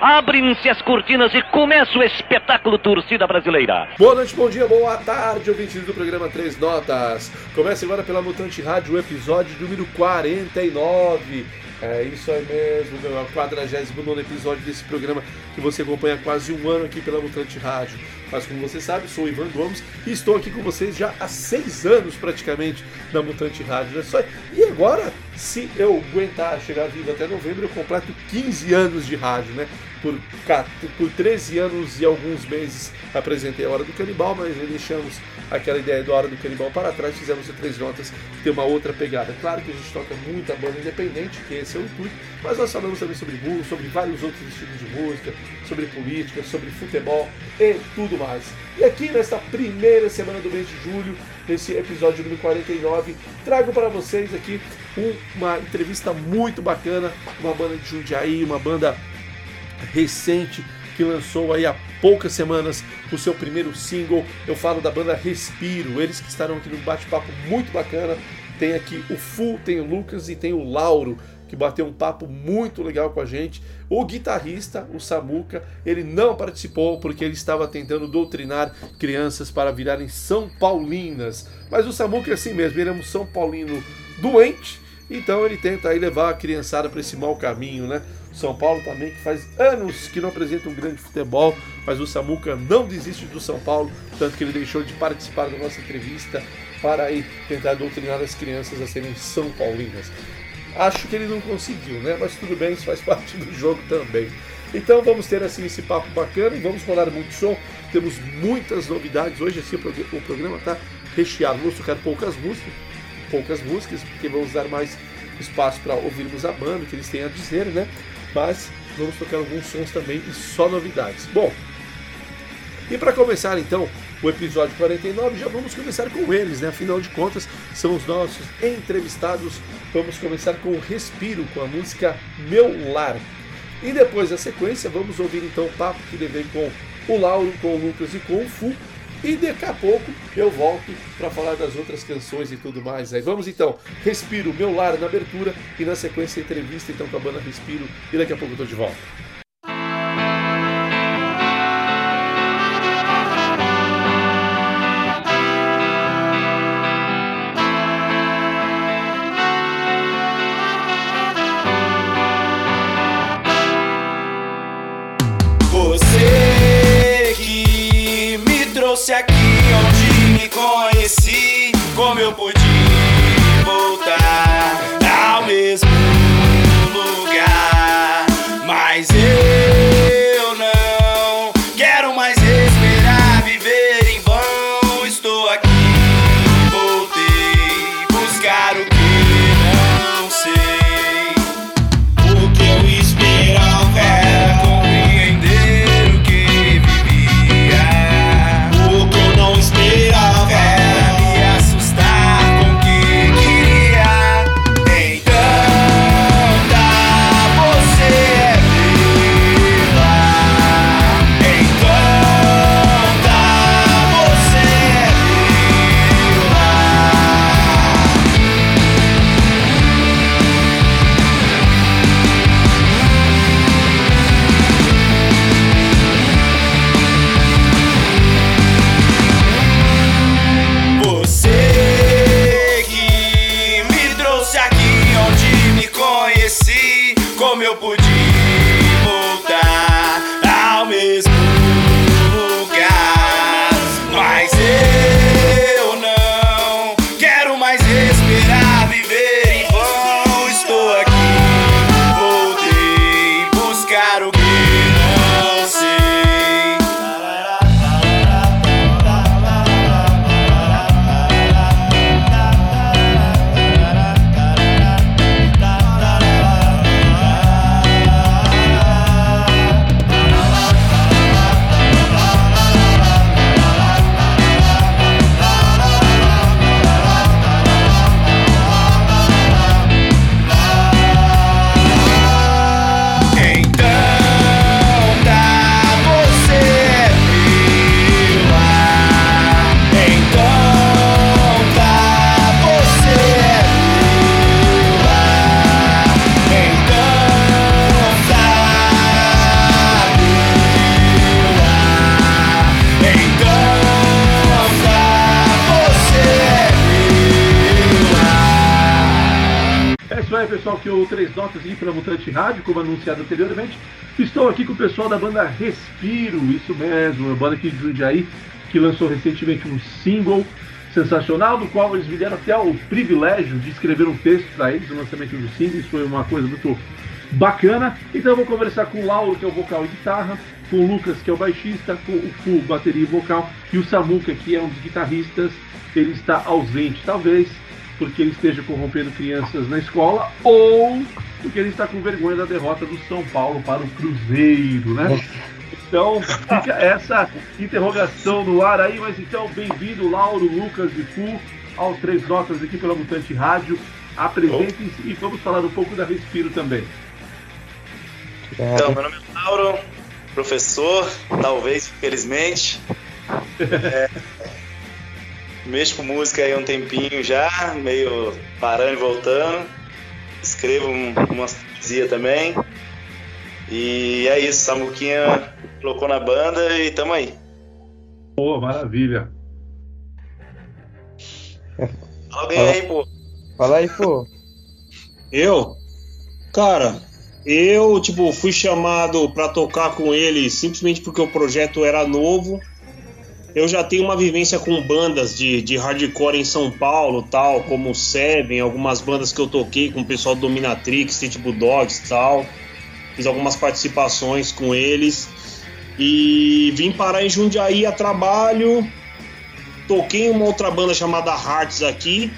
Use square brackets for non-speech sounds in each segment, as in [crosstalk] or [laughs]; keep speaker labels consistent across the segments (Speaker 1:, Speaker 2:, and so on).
Speaker 1: Abrem-se as cortinas e começa o espetáculo Torcida Brasileira.
Speaker 2: Boa noite, bom dia, boa tarde, ouvintes do programa Três Notas. Começa agora pela Mutante Rádio, episódio número 49. É isso aí mesmo, meu, é o 49 episódio desse programa que você acompanha há quase um ano aqui pela Mutante Rádio. Mas como você sabe, sou o Ivan Gomes e estou aqui com vocês já há seis anos praticamente na Mutante Rádio. Né? Só... E agora, se eu aguentar chegar vivo até novembro, eu completo 15 anos de rádio, né? Por, por 13 anos e alguns meses apresentei a Hora do Canibal, mas deixamos aquela ideia da Hora do Canibal para trás, fizemos o Três Notas, que tem uma outra pegada. Claro que a gente toca muita banda independente, que esse é o intuito, mas nós falamos também sobre música, sobre vários outros estilos de música, sobre política, sobre futebol e tudo mais. E aqui nesta primeira semana do mês de julho, nesse episódio número 49, trago para vocês aqui uma entrevista muito bacana, uma banda de Jundiaí, uma banda recente que lançou aí há poucas semanas o seu primeiro single. Eu falo da banda Respiro, eles que estarão aqui num bate-papo muito bacana. Tem aqui o Fu, tem o Lucas e tem o Lauro, que bateu um papo muito legal com a gente. O guitarrista, o Samuca, ele não participou porque ele estava tentando doutrinar crianças para virarem São Paulinas. Mas o Samuca é assim mesmo, ele é um São Paulino doente, então ele tenta aí levar a criançada para esse mau caminho, né? São Paulo também, que faz anos que não apresenta um grande futebol, mas o Samuca não desiste do São Paulo, tanto que ele deixou de participar da nossa entrevista para aí tentar doutrinar as crianças a serem São Paulinas. Acho que ele não conseguiu, né? Mas tudo bem, isso faz [laughs] parte do jogo também. Então vamos ter assim esse papo bacana e vamos rolar muito som. Temos muitas novidades hoje, assim o programa está recheado. Vamos tocar poucas músicas, poucas músicas, porque vamos dar mais espaço para ouvirmos a banda, o que eles têm a dizer, né? Mas vamos tocar alguns sons também e só novidades. Bom, e para começar então o episódio 49, já vamos começar com eles, né? Afinal de contas, são os nossos entrevistados. Vamos começar com o Respiro, com a música Meu Lar. E depois da sequência, vamos ouvir então o papo que levei com o Lauro, com o Lucas e com o Fu. E daqui a pouco eu volto para falar das outras canções e tudo mais. Aí vamos então, Respiro, Meu Lar na abertura e na sequência entrevista então com a banda Respiro. E daqui a pouco eu tô de volta.
Speaker 3: como eu
Speaker 4: podia. Pessoal, que o Três Notas aqui pela Mutante Rádio, como anunciado anteriormente. Estou aqui com o pessoal da banda Respiro, isso mesmo, uma banda aqui de Jundiaí, que lançou recentemente um single sensacional, no qual eles me deram até o privilégio de escrever um texto para eles no lançamento do single, isso foi uma coisa muito bacana. Então eu vou conversar com o Lauro, que é o vocal e guitarra, com o Lucas, que é o baixista, com o Fu, bateria e vocal, e o Samuca, que é um dos guitarristas, ele está ausente, talvez porque ele esteja corrompendo crianças na escola ou porque ele está com vergonha da derrota do São Paulo para o Cruzeiro, né? Então fica essa interrogação no ar aí, mas então bem-vindo Lauro, Lucas e Fu ao Três Notas aqui pela Mutante Rádio. Apresentem-se e vamos falar um pouco da Respiro também.
Speaker 5: Então, meu nome é Lauro, professor, talvez, felizmente. [laughs] É, mexo com música aí há um tempinho já, meio parando e voltando. Escrevo um, umas poesia também. E é isso, Samuquinha colocou na banda e tamo aí.
Speaker 4: Pô, maravilha.
Speaker 5: Alguém aí, pô.
Speaker 6: Fala aí, pô.
Speaker 7: Eu? Cara, eu, tipo, fui chamado pra tocar com ele simplesmente porque o projeto era novo. Eu já tenho uma vivência com bandas de, de hardcore em São Paulo, tal, como Seven, algumas bandas que eu toquei com o pessoal do Dominatrix, Street Bulldogs tal. Fiz algumas participações com eles. E vim parar em Jundiaí a trabalho. Toquei em uma outra banda chamada Hearts aqui.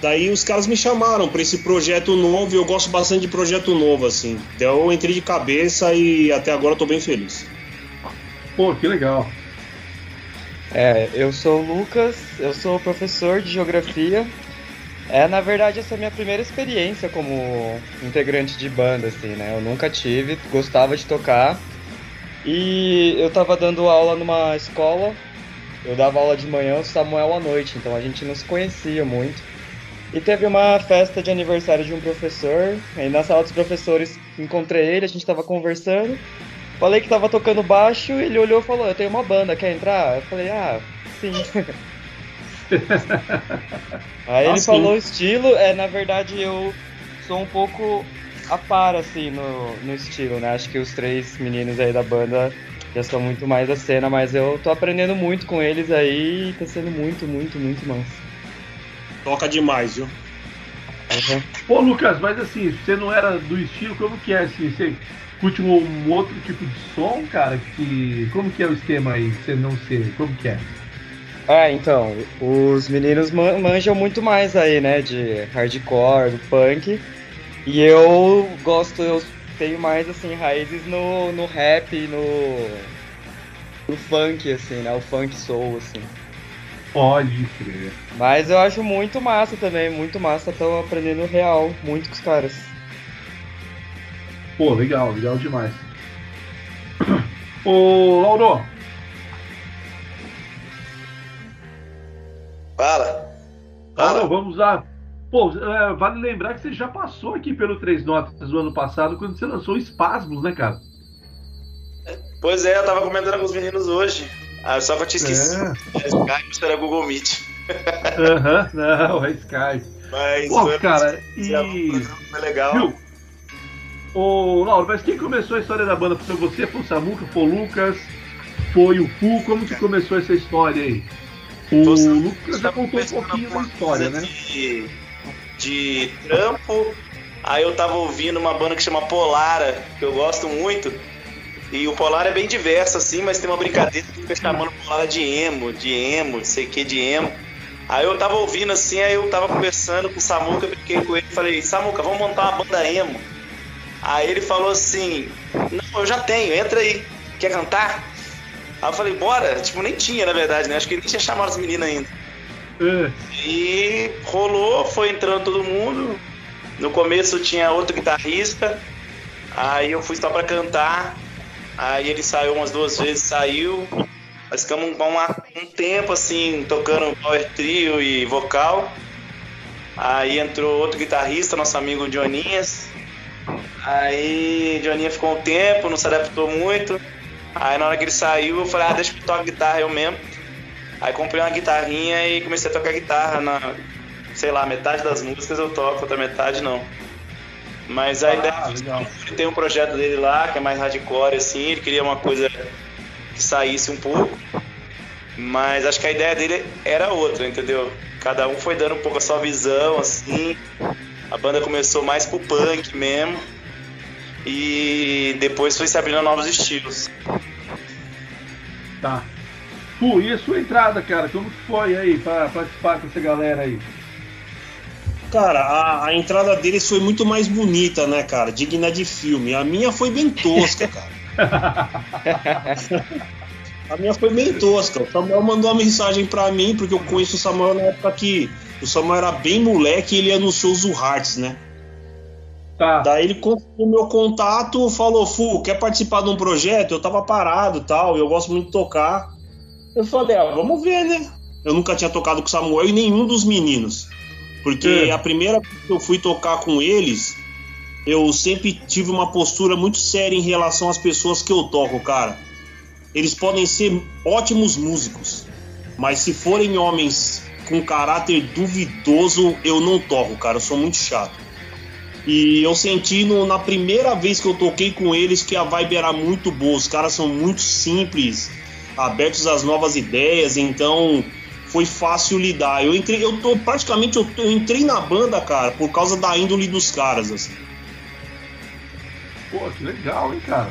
Speaker 7: Daí os caras me chamaram para esse projeto novo e eu gosto bastante de projeto novo, assim. Então eu entrei de cabeça e até agora eu tô bem feliz.
Speaker 4: Pô, que legal.
Speaker 6: É, eu sou o Lucas, eu sou professor de geografia. É, na verdade, essa é a minha primeira experiência como integrante de banda, assim, né? Eu nunca tive, gostava de tocar. E eu tava dando aula numa escola, eu dava aula de manhã, o Samuel à noite, então a gente não se conhecia muito. E teve uma festa de aniversário de um professor, aí na sala dos professores encontrei ele, a gente tava conversando. Falei que tava tocando baixo, ele olhou e falou: Eu tenho uma banda, quer entrar? Eu falei: Ah, sim. [laughs] Aí
Speaker 7: Ah,
Speaker 6: ele
Speaker 7: sim.
Speaker 6: falou o estilo, é, na verdade eu sou um pouco a par, assim, no, no estilo, né? Acho que os três meninos aí da banda já são muito mais a cena, mas eu tô aprendendo muito com eles aí e tá sendo muito, muito, muito massa.
Speaker 7: Toca demais, viu?
Speaker 6: Uhum.
Speaker 4: Pô, Lucas, mas assim, você não era do estilo, como que é assim? Você curte um, um outro tipo de som, cara? Que, como que é o esquema aí? Você não ser, como que é?
Speaker 6: Ah, então, os meninos man- manjam muito mais aí, né, de hardcore, do punk. E eu gosto, eu tenho mais, assim, raízes no, no rap, no, no funk, assim, né, o funk soul, assim.
Speaker 4: Pode crer.
Speaker 6: Mas eu acho muito massa também, muito massa, tô aprendendo real, muito com os caras.
Speaker 4: Pô, legal, legal demais. Ô, Lauro,
Speaker 5: Fala.
Speaker 4: Lauro,
Speaker 5: Fala.
Speaker 4: vamos lá. Pô, é, vale lembrar que você já passou aqui pelo Três Notas do ano passado, quando você lançou Espasmos, né, cara?
Speaker 5: Pois é, eu tava comentando com os meninos hoje. Ah, só que eu tinha esquecido.
Speaker 4: É. [laughs]
Speaker 5: É. Skype, era Google Meet.
Speaker 4: Aham, não, é Skype.
Speaker 5: Mas
Speaker 4: Pô, cara, e.
Speaker 5: foi legal.
Speaker 4: Viu? Ô, Lauro, mas quem começou a história da banda? Foi você, foi o Samuca, foi o Lucas, foi o Fu? Como que começou essa história aí? O
Speaker 5: Foi o Samuca,
Speaker 4: Lucas já contou um pouquinho da história, né?
Speaker 5: De, de trampo. Aí eu tava ouvindo uma banda que chama Polara, que eu gosto muito. E o Polar é bem diverso, assim, mas tem uma brincadeira que fica chamando Polara de emo, de emo, não sei o que, de emo. Aí eu tava ouvindo assim, aí eu tava conversando com o Samuca, brinquei com ele e falei, Samuca, vamos montar uma banda emo. Aí ele falou assim, não, eu já tenho, entra aí, quer cantar? Aí eu falei, bora, tipo, nem tinha na verdade, né? Acho que ele nem tinha chamado as meninas ainda.
Speaker 4: É,
Speaker 5: E rolou, foi entrando todo mundo. No começo tinha outro guitarrista. Aí eu fui só pra cantar. Aí ele saiu umas duas vezes, saiu. Nós ficamos um, um- um tempo assim, tocando power trio e vocal. Aí entrou outro guitarrista, nosso amigo Dioninhas. Aí Dioninha ficou um tempo, não se adaptou muito. Aí na hora que ele saiu, eu falei, ah, deixa eu toque guitarra eu mesmo. Aí comprei uma guitarrinha e comecei a tocar guitarra na... sei lá, metade das músicas eu toco, outra metade não. Mas a
Speaker 4: Ah,
Speaker 5: ideia
Speaker 4: legal.
Speaker 5: ele tem um projeto dele lá, que é mais hardcore assim, ele queria uma coisa que saísse um pouco. Mas acho que a ideia dele era outra, entendeu? Cada um foi dando um pouco a sua visão, assim. A banda começou mais pro punk mesmo. E depois foi se abrindo a novos estilos.
Speaker 4: Tá. Fu, e a sua entrada, cara? Como que foi aí pra participar com essa galera aí?
Speaker 7: Cara, a, a entrada deles foi muito mais bonita, né, cara? Digna de filme. A minha foi bem tosca, cara. [laughs] A minha foi bem tosca. O Samuel mandou uma mensagem pra mim, porque eu conheço o Samuel na época que o Samuel era bem moleque e ele shows do Hearts, né?
Speaker 4: Tá.
Speaker 7: Daí ele conseguiu meu contato, falou, Fu, quer participar de um projeto? Eu tava parado e tal, eu gosto muito de tocar. Eu falei, ah, vamos ver, né? Eu nunca tinha tocado com o Samuel e nenhum dos meninos. Porque
Speaker 4: É.
Speaker 7: a primeira vez que eu fui tocar com eles, eu sempre tive uma postura muito séria em relação às pessoas que eu toco, cara. Eles podem ser ótimos músicos, mas se forem homens com caráter duvidoso, eu não toco, cara. Eu sou muito chato. E eu senti no- na primeira vez que eu toquei com eles que a vibe era muito boa. Os caras são muito simples, abertos às novas ideias, então foi fácil lidar. Eu entrei, eu tô praticamente eu, eu entrei na banda, cara, por causa da índole dos caras, assim.
Speaker 4: Pô, que legal, hein, cara?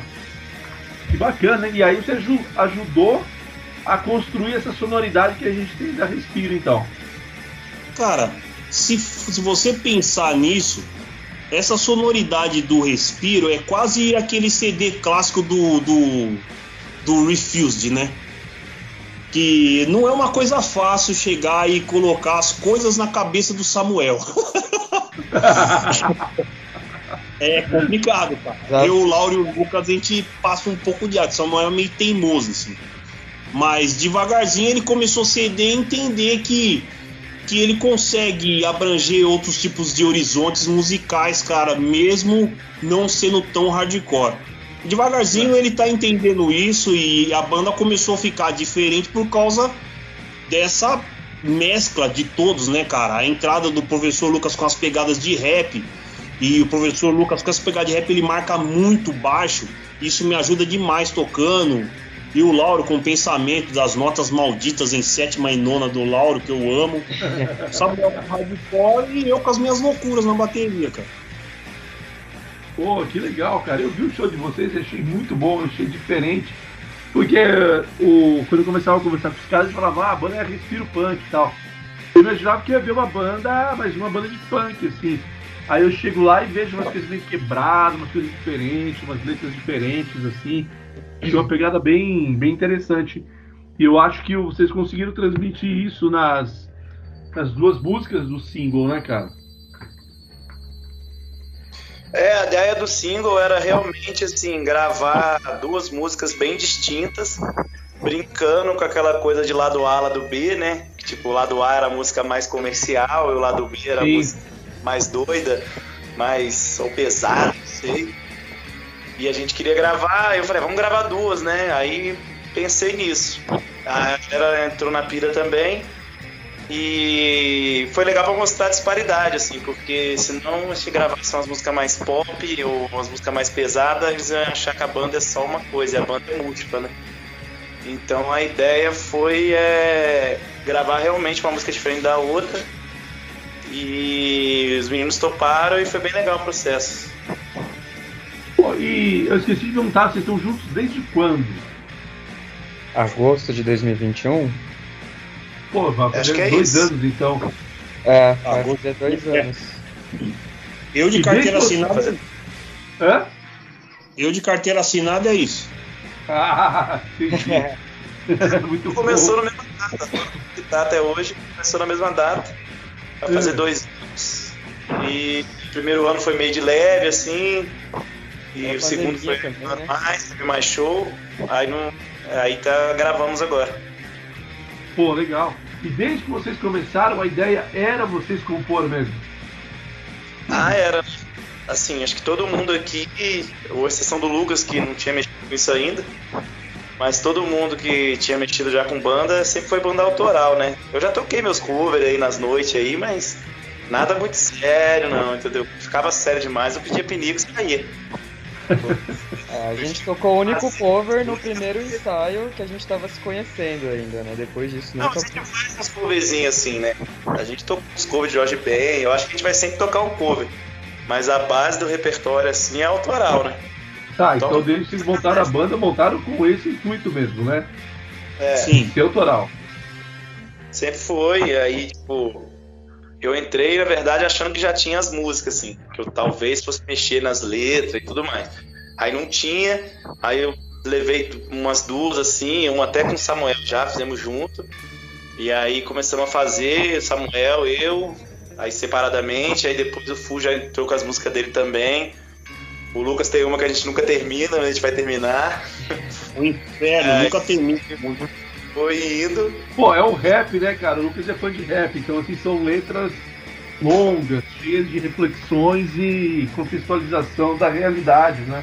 Speaker 4: Que bacana, hein? E aí você aju- ajudou a construir essa sonoridade que a gente tem da Respiro, então.
Speaker 7: Cara, se, se você pensar nisso, essa sonoridade do Respiro é quase aquele CD clássico do, do, do Refused, né? Que não é uma coisa fácil chegar e colocar as coisas na cabeça do Samuel. [laughs] é complicado, cara.
Speaker 6: Exato.
Speaker 7: Eu, o Lauro e o Lucas, a gente passa um pouco de ar. Samuel é meio teimoso, assim. Mas devagarzinho ele começou a ceder e entender que que ele consegue abranger outros tipos de horizontes musicais, cara, mesmo não sendo tão hardcore. Devagarzinho ele tá entendendo isso e a banda começou a ficar diferente por causa dessa mescla de todos, né, cara? A entrada do professor Lucas com as pegadas de rap e o professor Lucas com as pegadas de rap ele marca muito baixo. Isso me ajuda demais tocando. E o Lauro com o pensamento das notas malditas em sétima e nona do Lauro, que eu amo. Samuel com hardcore e eu com as minhas loucuras na bateria, cara.
Speaker 4: Pô, que legal, cara. Eu vi o show de vocês e achei muito bom, achei diferente. Porque o, quando eu começava a conversar com os caras, eles falavam, ah, a banda é Respiro Punk e tal. Eu imaginava que ia ver uma banda, mas uma banda de punk, assim. Aí eu chego lá e vejo umas coisas meio quebradas, umas coisas diferentes, umas letras diferentes, assim. Achei uma pegada bem, bem interessante. E eu acho que vocês conseguiram transmitir isso nas, nas duas músicas do single, né, cara?
Speaker 5: É, a ideia do single era realmente assim, gravar duas músicas bem distintas, brincando com aquela coisa de lado A, lado B, né? Tipo, o lado A era a música mais comercial e o lado B era a
Speaker 4: Sim.
Speaker 5: música mais doida, mais ou pesada, não sei. E a gente queria gravar, eu falei, vamos gravar duas, né? Aí pensei nisso. A galera entrou na pira também. E foi legal pra mostrar a disparidade, assim, porque senão se gravasse umas músicas mais pop ou umas músicas mais pesadas, eles iam achar que a banda é só uma coisa, e a banda é múltipla, né? Então a ideia foi é, gravar realmente uma música diferente da outra. E os meninos toparam e foi bem legal o processo.
Speaker 4: E eu esqueci de perguntar, vocês estão juntos desde quando?
Speaker 6: Agosto de 2021?
Speaker 4: Pô, vai
Speaker 5: Acho
Speaker 4: fazer
Speaker 5: que é
Speaker 4: dois
Speaker 5: isso.
Speaker 4: anos então.
Speaker 6: É, vai
Speaker 7: Agosto.
Speaker 6: fazer dois
Speaker 7: É.
Speaker 6: anos.
Speaker 7: Eu de
Speaker 4: E
Speaker 7: carteira assinada.
Speaker 4: Hã?
Speaker 7: Eu de carteira assinada é isso.
Speaker 4: Ah, entendi. [laughs] Muito bom.
Speaker 5: Começou na mesma data, que tá até hoje, começou na mesma data. Vai fazer
Speaker 4: Hum.
Speaker 5: dois anos. E o primeiro ano foi meio de leve, assim. E
Speaker 6: É
Speaker 5: o segundo foi
Speaker 6: também, né?
Speaker 5: mais, teve mais show. Aí, não, aí tá, gravamos agora.
Speaker 4: Pô, legal. E desde que vocês começaram, a ideia era vocês compor mesmo.
Speaker 5: Ah, era. Assim, acho que todo mundo aqui, ou exceção do Lucas, que não tinha mexido com isso ainda, Mas todo mundo que tinha mexido já com banda sempre foi banda autoral, né? Eu já toquei meus covers aí nas noites aí, mas nada muito sério, não, entendeu? Ficava sério demais, eu pedia pinico e saía.
Speaker 6: É, a gente tocou o único cover no primeiro ensaio que a gente tava se conhecendo ainda, né? Depois disso
Speaker 5: Não,
Speaker 6: nunca.
Speaker 5: a gente faz uns coverzinhos assim, né? A gente tocou uns covers de Jorge Ben, eu acho que a gente vai sempre tocar um cover. Mas a base do repertório assim é autoral, né?
Speaker 4: Tá, então desde que montaram a banda, montaram com esse intuito mesmo, né?
Speaker 5: É,
Speaker 7: Sim.
Speaker 4: Ser autoral.
Speaker 5: sempre foi, e aí, tipo, eu entrei, na verdade, achando que já tinha as músicas, assim, que eu talvez fosse mexer nas letras e tudo mais. Aí não tinha, aí eu levei umas duas, assim, uma até com o Samuel já, fizemos junto. E aí começamos a fazer, Samuel, eu, aí separadamente, aí depois o Fu já entrou com as músicas dele também. O Lucas tem uma que a gente nunca termina, mas a gente vai terminar.
Speaker 7: O inferno,
Speaker 5: É.
Speaker 7: nunca termina.
Speaker 5: Foi indo.
Speaker 4: Pô, é o rap, né, cara? O Lucas é fã de rap, então assim são letras longas, cheias de reflexões e contextualização da realidade, né?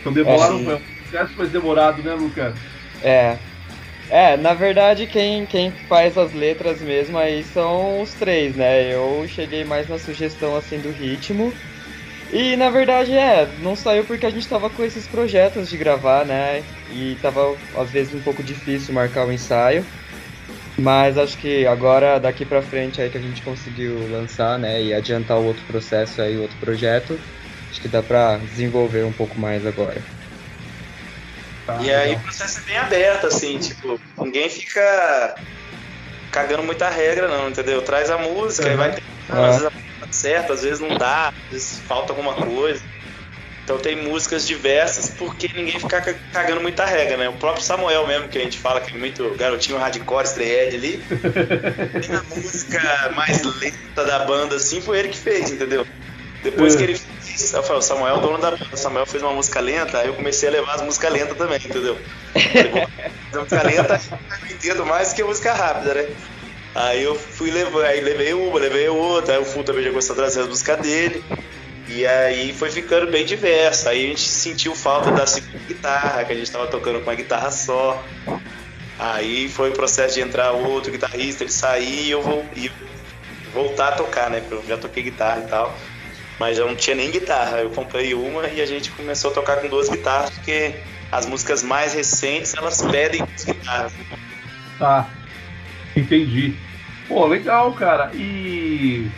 Speaker 4: Então demoraram,
Speaker 7: sim.
Speaker 4: o processo foi demorado, né, Lucas?
Speaker 6: É. É, na verdade quem, quem faz as letras mesmo aí são os três, né? Eu cheguei mais na sugestão assim do ritmo. E na verdade é, não saiu porque a gente tava com esses projetos de gravar, né? E tava às vezes um pouco difícil marcar o ensaio. Mas acho que agora daqui pra frente aí que a gente conseguiu lançar, né, e adiantar o outro processo aí, o outro projeto, acho que dá pra desenvolver um pouco mais agora.
Speaker 4: Tá,
Speaker 5: E aí o processo é bem aberto, assim, tipo, ninguém fica cagando muita regra, não, entendeu? Traz a música e
Speaker 4: Uhum.
Speaker 5: vai ter.
Speaker 6: Ah.
Speaker 5: Certo, às vezes não dá, às vezes falta alguma coisa. Então tem músicas diversas porque ninguém fica ca- cagando muita regra, né? O próprio Samuel mesmo, que a gente fala que é muito garotinho hardcore, strayhead ali. [laughs] e a música mais lenta da banda, assim, foi ele que fez, entendeu? Depois
Speaker 4: É.
Speaker 5: que ele fez, eu falei, o Samuel é o dono da banda, o Samuel fez uma música lenta, aí eu comecei a levar as músicas lentas também, entendeu? [laughs] Falei, música lenta, eu entendo mais que a música rápida, né? Aí eu fui levando, aí levei uma, levei outra, aí o Fu também já começou a trazer as músicas dele. E aí foi ficando bem diverso. Aí a gente sentiu falta da segunda guitarra, que a gente tava tocando com uma guitarra só. Aí foi o processo de entrar outro guitarrista, ele sair e eu vou e voltar a tocar, né? Porque eu já toquei guitarra e tal. Mas eu não tinha nem guitarra. Eu comprei uma e a gente começou a tocar com duas guitarras, porque as músicas mais recentes elas pedem duas guitarras.
Speaker 4: Tá. [laughs] Entendi. Pô, legal, cara. E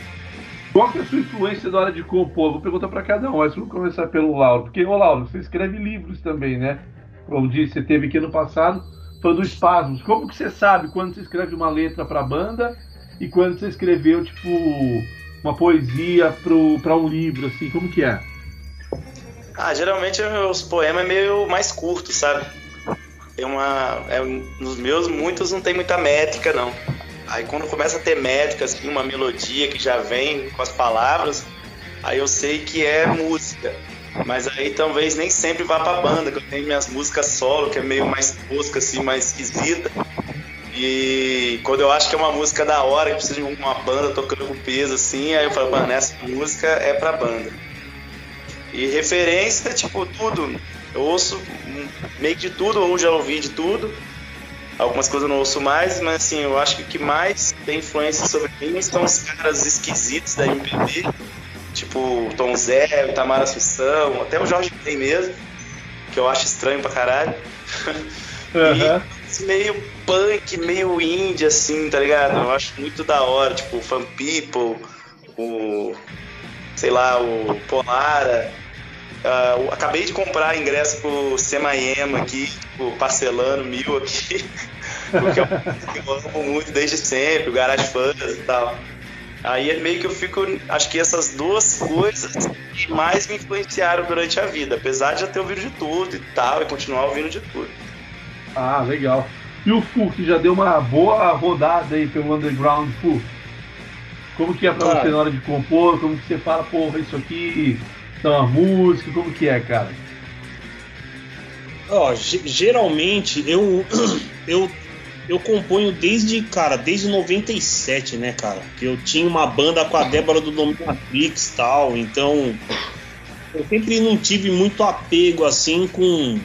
Speaker 4: qual que é a sua influência na hora de compor? Vou perguntar pra cada um, mas vamos começar pelo Lauro. Porque, ô Lauro, você escreve livros também, né? Como disse, você teve aqui no passado, falando do Espasmos. Como que você sabe quando você escreve uma letra pra banda e quando você escreveu, tipo, uma poesia pro, pra um livro, assim? Como que é?
Speaker 5: Ah, geralmente os poemas é meio mais curto, sabe? Tem uma. É, nos meus, muitos não tem muita métrica, não. Aí quando começa a ter métrica, assim, uma melodia que já vem com as palavras, aí eu sei que é música. Mas aí talvez nem sempre vá pra banda, que eu tenho minhas músicas solo, que é meio mais tosca, assim, mais esquisita. E quando eu acho que é uma música da hora, que precisa de uma banda tocando com peso, assim, aí eu falo, mano, essa música é pra banda. E referência, tipo, tudo. Eu ouço meio que de tudo, ou já ouvi de tudo. Algumas coisas eu não ouço mais, mas assim, eu acho que o que mais tem influência sobre mim são os caras esquisitos da MPB. Tipo o Tom Zé, o Tamar Assunção, até o Jorge Ben mesmo, que eu acho estranho pra caralho. [laughs]
Speaker 4: Aham.
Speaker 5: Esse meio punk, meio indie, assim, tá ligado? Eu acho muito da hora, tipo, o Fan People, o. sei lá, o Polara. Eu acabei de comprar ingresso pro Semaema aqui, tipo, parcelando mil aqui, [laughs] porque eu, eu amo muito desde sempre, o Garage Fans e tal. Aí é meio que eu fico. Acho que essas duas coisas que mais me influenciaram durante a vida, apesar de já ter ouvido de tudo e tal, e continuar ouvindo de tudo.
Speaker 4: Ah, legal. E o Fu, que já deu uma boa rodada aí pelo underground, Fu. Como que é pra
Speaker 7: Cara.
Speaker 4: você na hora de compor? Como que você fala, porra, isso aqui dá uma música? Como que é, cara?
Speaker 7: Ó, ge- geralmente eu, [clears throat] eu eu componho desde, cara, desde 97, né, cara? Que eu tinha uma banda com a Débora do Dominatrix e tal, então eu sempre não tive muito apego assim com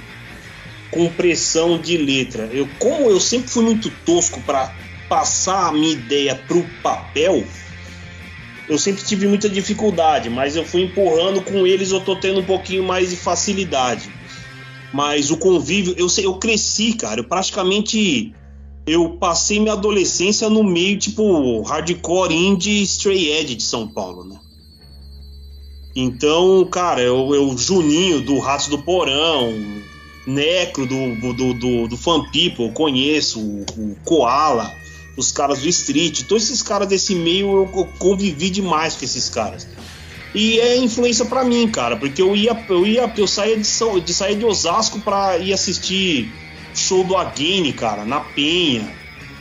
Speaker 7: compressão de letra. Eu, como eu sempre fui muito tosco para passar a minha ideia pro papel, eu sempre tive muita dificuldade, mas eu fui empurrando com eles, eu tô tendo um pouquinho mais de facilidade. Mas o convívio, eu sei, eu cresci, cara, eu praticamente eu passei minha adolescência no meio tipo hardcore indie stray edge de São Paulo, né? Então, cara, eu, eu Juninho do Ratos do Porão, Necro do, do, do, do Fan People, eu conheço, o, o Koala, os caras do Street, todos esses caras desse meio eu convivi demais com esses caras. E é influência para mim, cara, porque eu ia, eu ia, eu saía de, de de Osasco para ir assistir show do Again, cara, na Penha,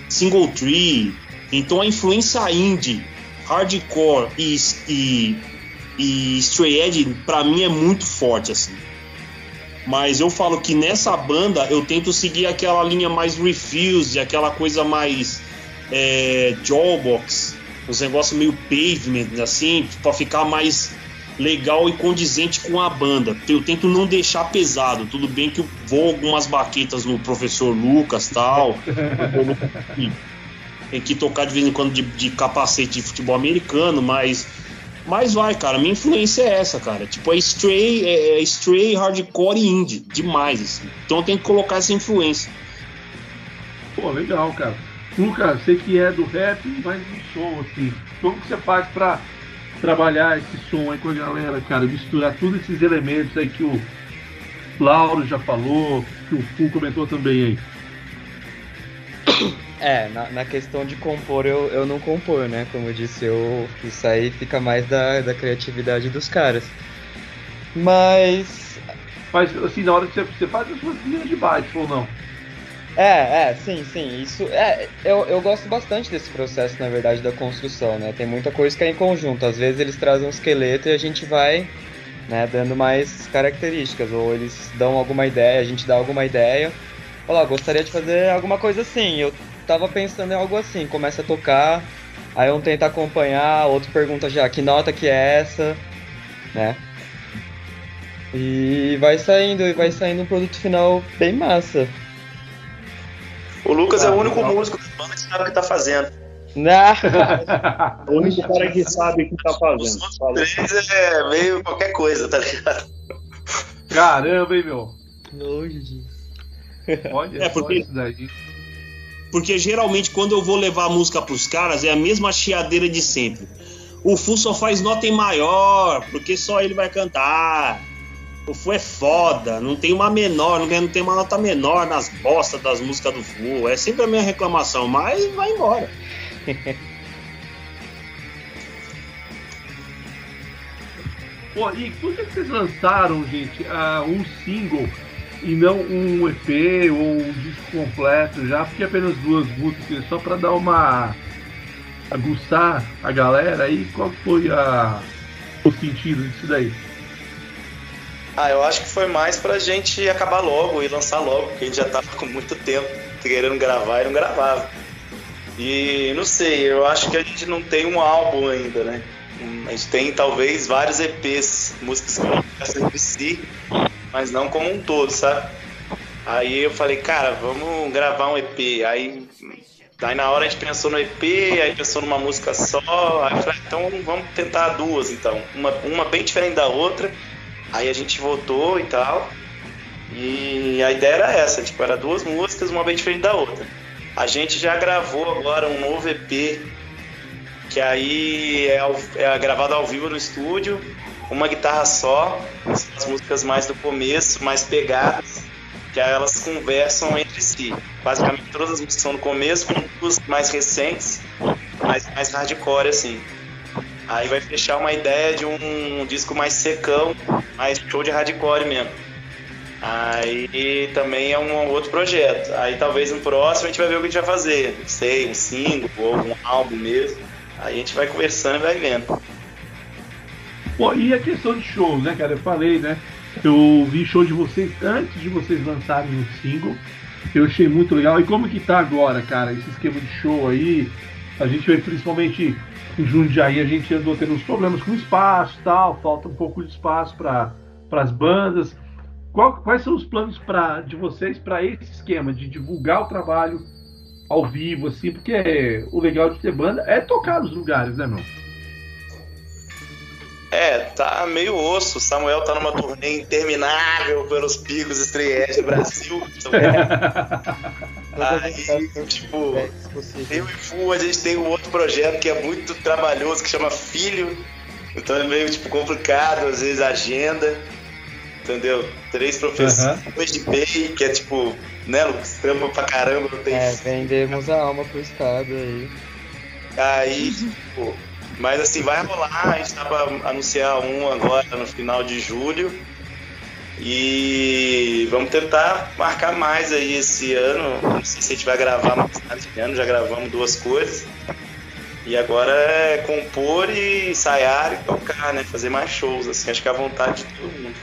Speaker 7: Single Tree. Então a influência indie, hardcore e, e, e Stray Edge para mim é muito forte assim. Mas eu falo que nessa banda eu tento seguir aquela linha mais refused, aquela coisa mais é, jawbox, uns negócios meio pavement, assim, para ficar mais legal e condizente com a banda. Eu tento não deixar pesado. Tudo bem que eu vou algumas baquetas no professor Lucas tal. [laughs] Tem que tocar de vez em quando de, de, capacete de futebol americano, mas. Mas vai, cara. Minha influência é essa, cara. Tipo, é stray, é, é stray hardcore e indie. Demais, assim. Então eu tenho que colocar essa influência.
Speaker 4: Pô, legal, cara. Lucas, sei que é do rap, mas do som, assim. Como que você faz pra trabalhar esse som aí com a galera, cara? Misturar todos esses elementos aí que o Lauro já falou, que o Fu comentou também aí.
Speaker 6: É, na, na, questão de compor, eu, eu não compor, né? Como eu disse, eu, isso aí fica mais da, da criatividade dos caras. Mas.
Speaker 4: Mas, assim, na hora que você, você faz as suas linhas de baixo ou não?
Speaker 6: É, é, sim, sim. Isso é, eu, eu gosto bastante desse processo, na verdade, da construção, né? Tem muita coisa que é em conjunto. Às vezes eles trazem um esqueleto e a gente vai, né, dando mais características, ou eles dão alguma ideia, a gente dá alguma ideia. Olha lá, gostaria de fazer alguma coisa assim. Eu tava pensando em algo assim, começa a tocar, aí um tenta acompanhar, outro pergunta já que nota que é essa, né? E vai saindo, e vai saindo um produto final bem massa.
Speaker 5: O Lucas ah, é o único não. músico da banda que sabe o que tá fazendo. [laughs]
Speaker 7: o único cara que sabe o que tá fazendo.
Speaker 5: Os três é meio qualquer coisa, tá ligado?
Speaker 4: Caramba, hein, meu?
Speaker 6: Longe disso.
Speaker 4: Olha é porque, isso daí.
Speaker 7: Porque geralmente quando eu vou levar a música pros caras é a mesma chiadeira de sempre. O Fu só faz nota em maior, porque só ele vai cantar. O Fu é foda, não tem uma menor, não tem uma nota menor nas bostas das músicas do Fu. É sempre a minha reclamação, mas vai embora. [laughs]
Speaker 4: Pô, e por que vocês lançaram, gente, uh, um single e não um EP ou um disco completo já? Porque apenas duas músicas, só para dar uma. aguçar a galera aí? Qual foi a, o sentido disso daí?
Speaker 5: Ah, eu acho que foi mais pra gente acabar logo e lançar logo, porque a gente já tava com muito tempo querendo gravar e não gravava. E não sei, eu acho que a gente não tem um álbum ainda, né? A gente tem talvez vários EPs, músicas que conversam entre si, mas não como um todo, sabe? Aí eu falei, cara, vamos gravar um EP. Aí, aí na hora a gente pensou no EP, aí pensou numa música só. Aí eu falei, então vamos tentar duas então. Uma, uma bem diferente da outra Aí a gente votou e tal. E a ideia era essa, tipo, era duas músicas, uma bem diferente da outra. A gente já gravou agora um novo EP, que aí é, é gravado ao vivo no estúdio, uma guitarra só, as músicas mais do começo, mais pegadas, que aí elas conversam entre si. Basicamente todas as músicas são no começo, com duas mais recentes, mais, mais hardcore assim. Aí vai fechar uma ideia de um, disco mais secão, mais show de hardcore mesmo. Aí também é um outro projeto. Aí talvez no próximo a gente vai ver o que a gente vai fazer. Não sei, um single ou um álbum mesmo. Aí a gente vai conversando e vai vendo.
Speaker 4: Pô, e a questão de shows, né, cara? Eu falei, né? Eu vi show de vocês antes de vocês lançarem o single. Eu achei muito legal. E como que tá agora, cara? Esse esquema de show aí. A gente vê principalmente em Jundiaí a gente andou tendo uns problemas com espaço tal, falta um pouco de espaço para as bandas. qual, quais são os planos pra, de vocês para esse esquema de divulgar o trabalho ao vivo, assim, porque o legal de ter banda é tocar nos lugares, né, meu?
Speaker 5: É, tá meio osso. O Samuel tá numa turnê interminável pelos picos estreias do Brasil. [laughs] Aí, tipo, eu e Fu, a gente tem um outro projeto que é muito trabalhoso, que chama Filho. Então é meio tipo complicado, às vezes, a agenda. Entendeu? Três professores uhum. de BEI, que é tipo, né, Lucas? Trampa pra caramba, não tem.
Speaker 6: É, vendemos a alma pro Estado aí.
Speaker 5: Aí, tipo mas assim, vai rolar, a gente tá pra anunciar um agora no final de julho. E vamos tentar marcar mais aí esse ano. Não sei se a gente vai gravar mais esse ano, já gravamos duas coisas. E agora é compor e ensaiar e tocar, né? Fazer mais shows, assim, acho que é a vontade de todo mundo.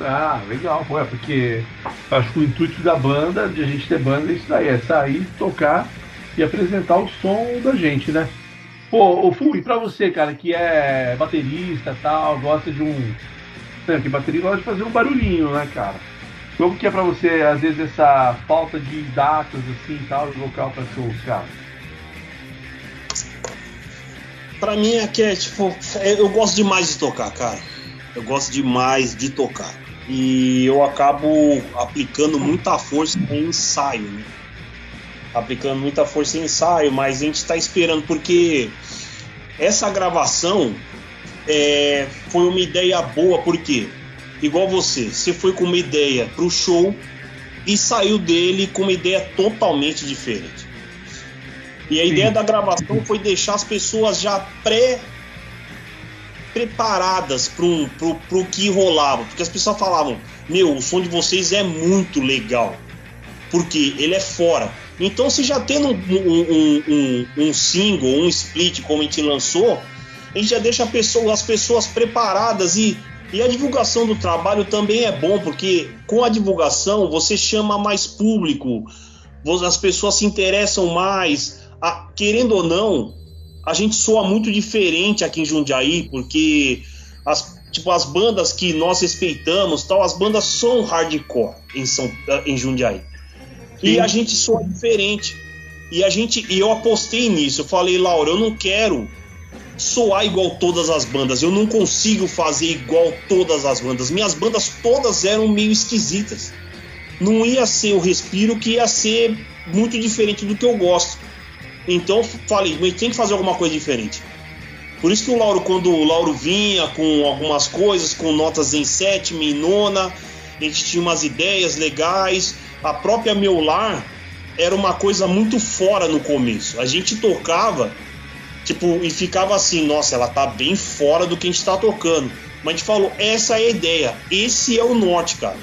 Speaker 4: Ah, legal, pô, é porque acho que o intuito da banda, de a gente ter banda, é isso daí, é sair, tocar e apresentar o som da gente, né? Pô, o Fu, e pra você, cara, que é baterista tal, gosta de um. Sabe, que bateria gosta de fazer um barulhinho, né, cara? Como que é pra você, às vezes, essa falta de datas, assim, tal, de local pra shows, cara?
Speaker 7: Pra mim é que é, tipo, é, eu gosto demais de tocar, cara. Eu gosto demais de tocar. E eu acabo aplicando muita força em ensaio, né? Aplicando muita força em ensaio, mas a gente está esperando porque essa gravação é, foi uma ideia boa, porque igual você, você foi com uma ideia para o show e saiu dele com uma ideia totalmente diferente. E a Sim. ideia da gravação foi deixar as pessoas já pré preparadas para o que rolava, porque as pessoas falavam: "Meu, o som de vocês é muito legal" porque ele é fora. Então, se já tendo um, um, um, um, single, um split, como a gente lançou, a gente já deixa pessoa, as pessoas preparadas e, e a divulgação do trabalho também é bom, porque com a divulgação você chama mais público, as pessoas se interessam mais. A, querendo ou não, a gente soa muito diferente aqui em Jundiaí, porque as, tipo, as bandas que nós respeitamos, tal, as bandas são hardcore em, São, em Jundiaí. E a gente soa diferente. E a gente, e eu apostei nisso. Eu falei, Laura, eu não quero soar igual todas as bandas. Eu não consigo fazer igual todas as bandas. Minhas bandas todas eram meio esquisitas. Não ia ser o respiro que ia ser muito diferente do que eu gosto. Então falei, mas tem que fazer alguma coisa diferente. Por isso que o Lauro, quando o Lauro vinha com algumas coisas, com notas em sétima e nona, a gente tinha umas ideias legais a própria Meu Lar era uma coisa muito fora no começo. A gente tocava, tipo, e ficava assim, nossa, ela tá bem fora do que a gente tá tocando. Mas a gente falou, essa é a ideia, esse é o norte, cara.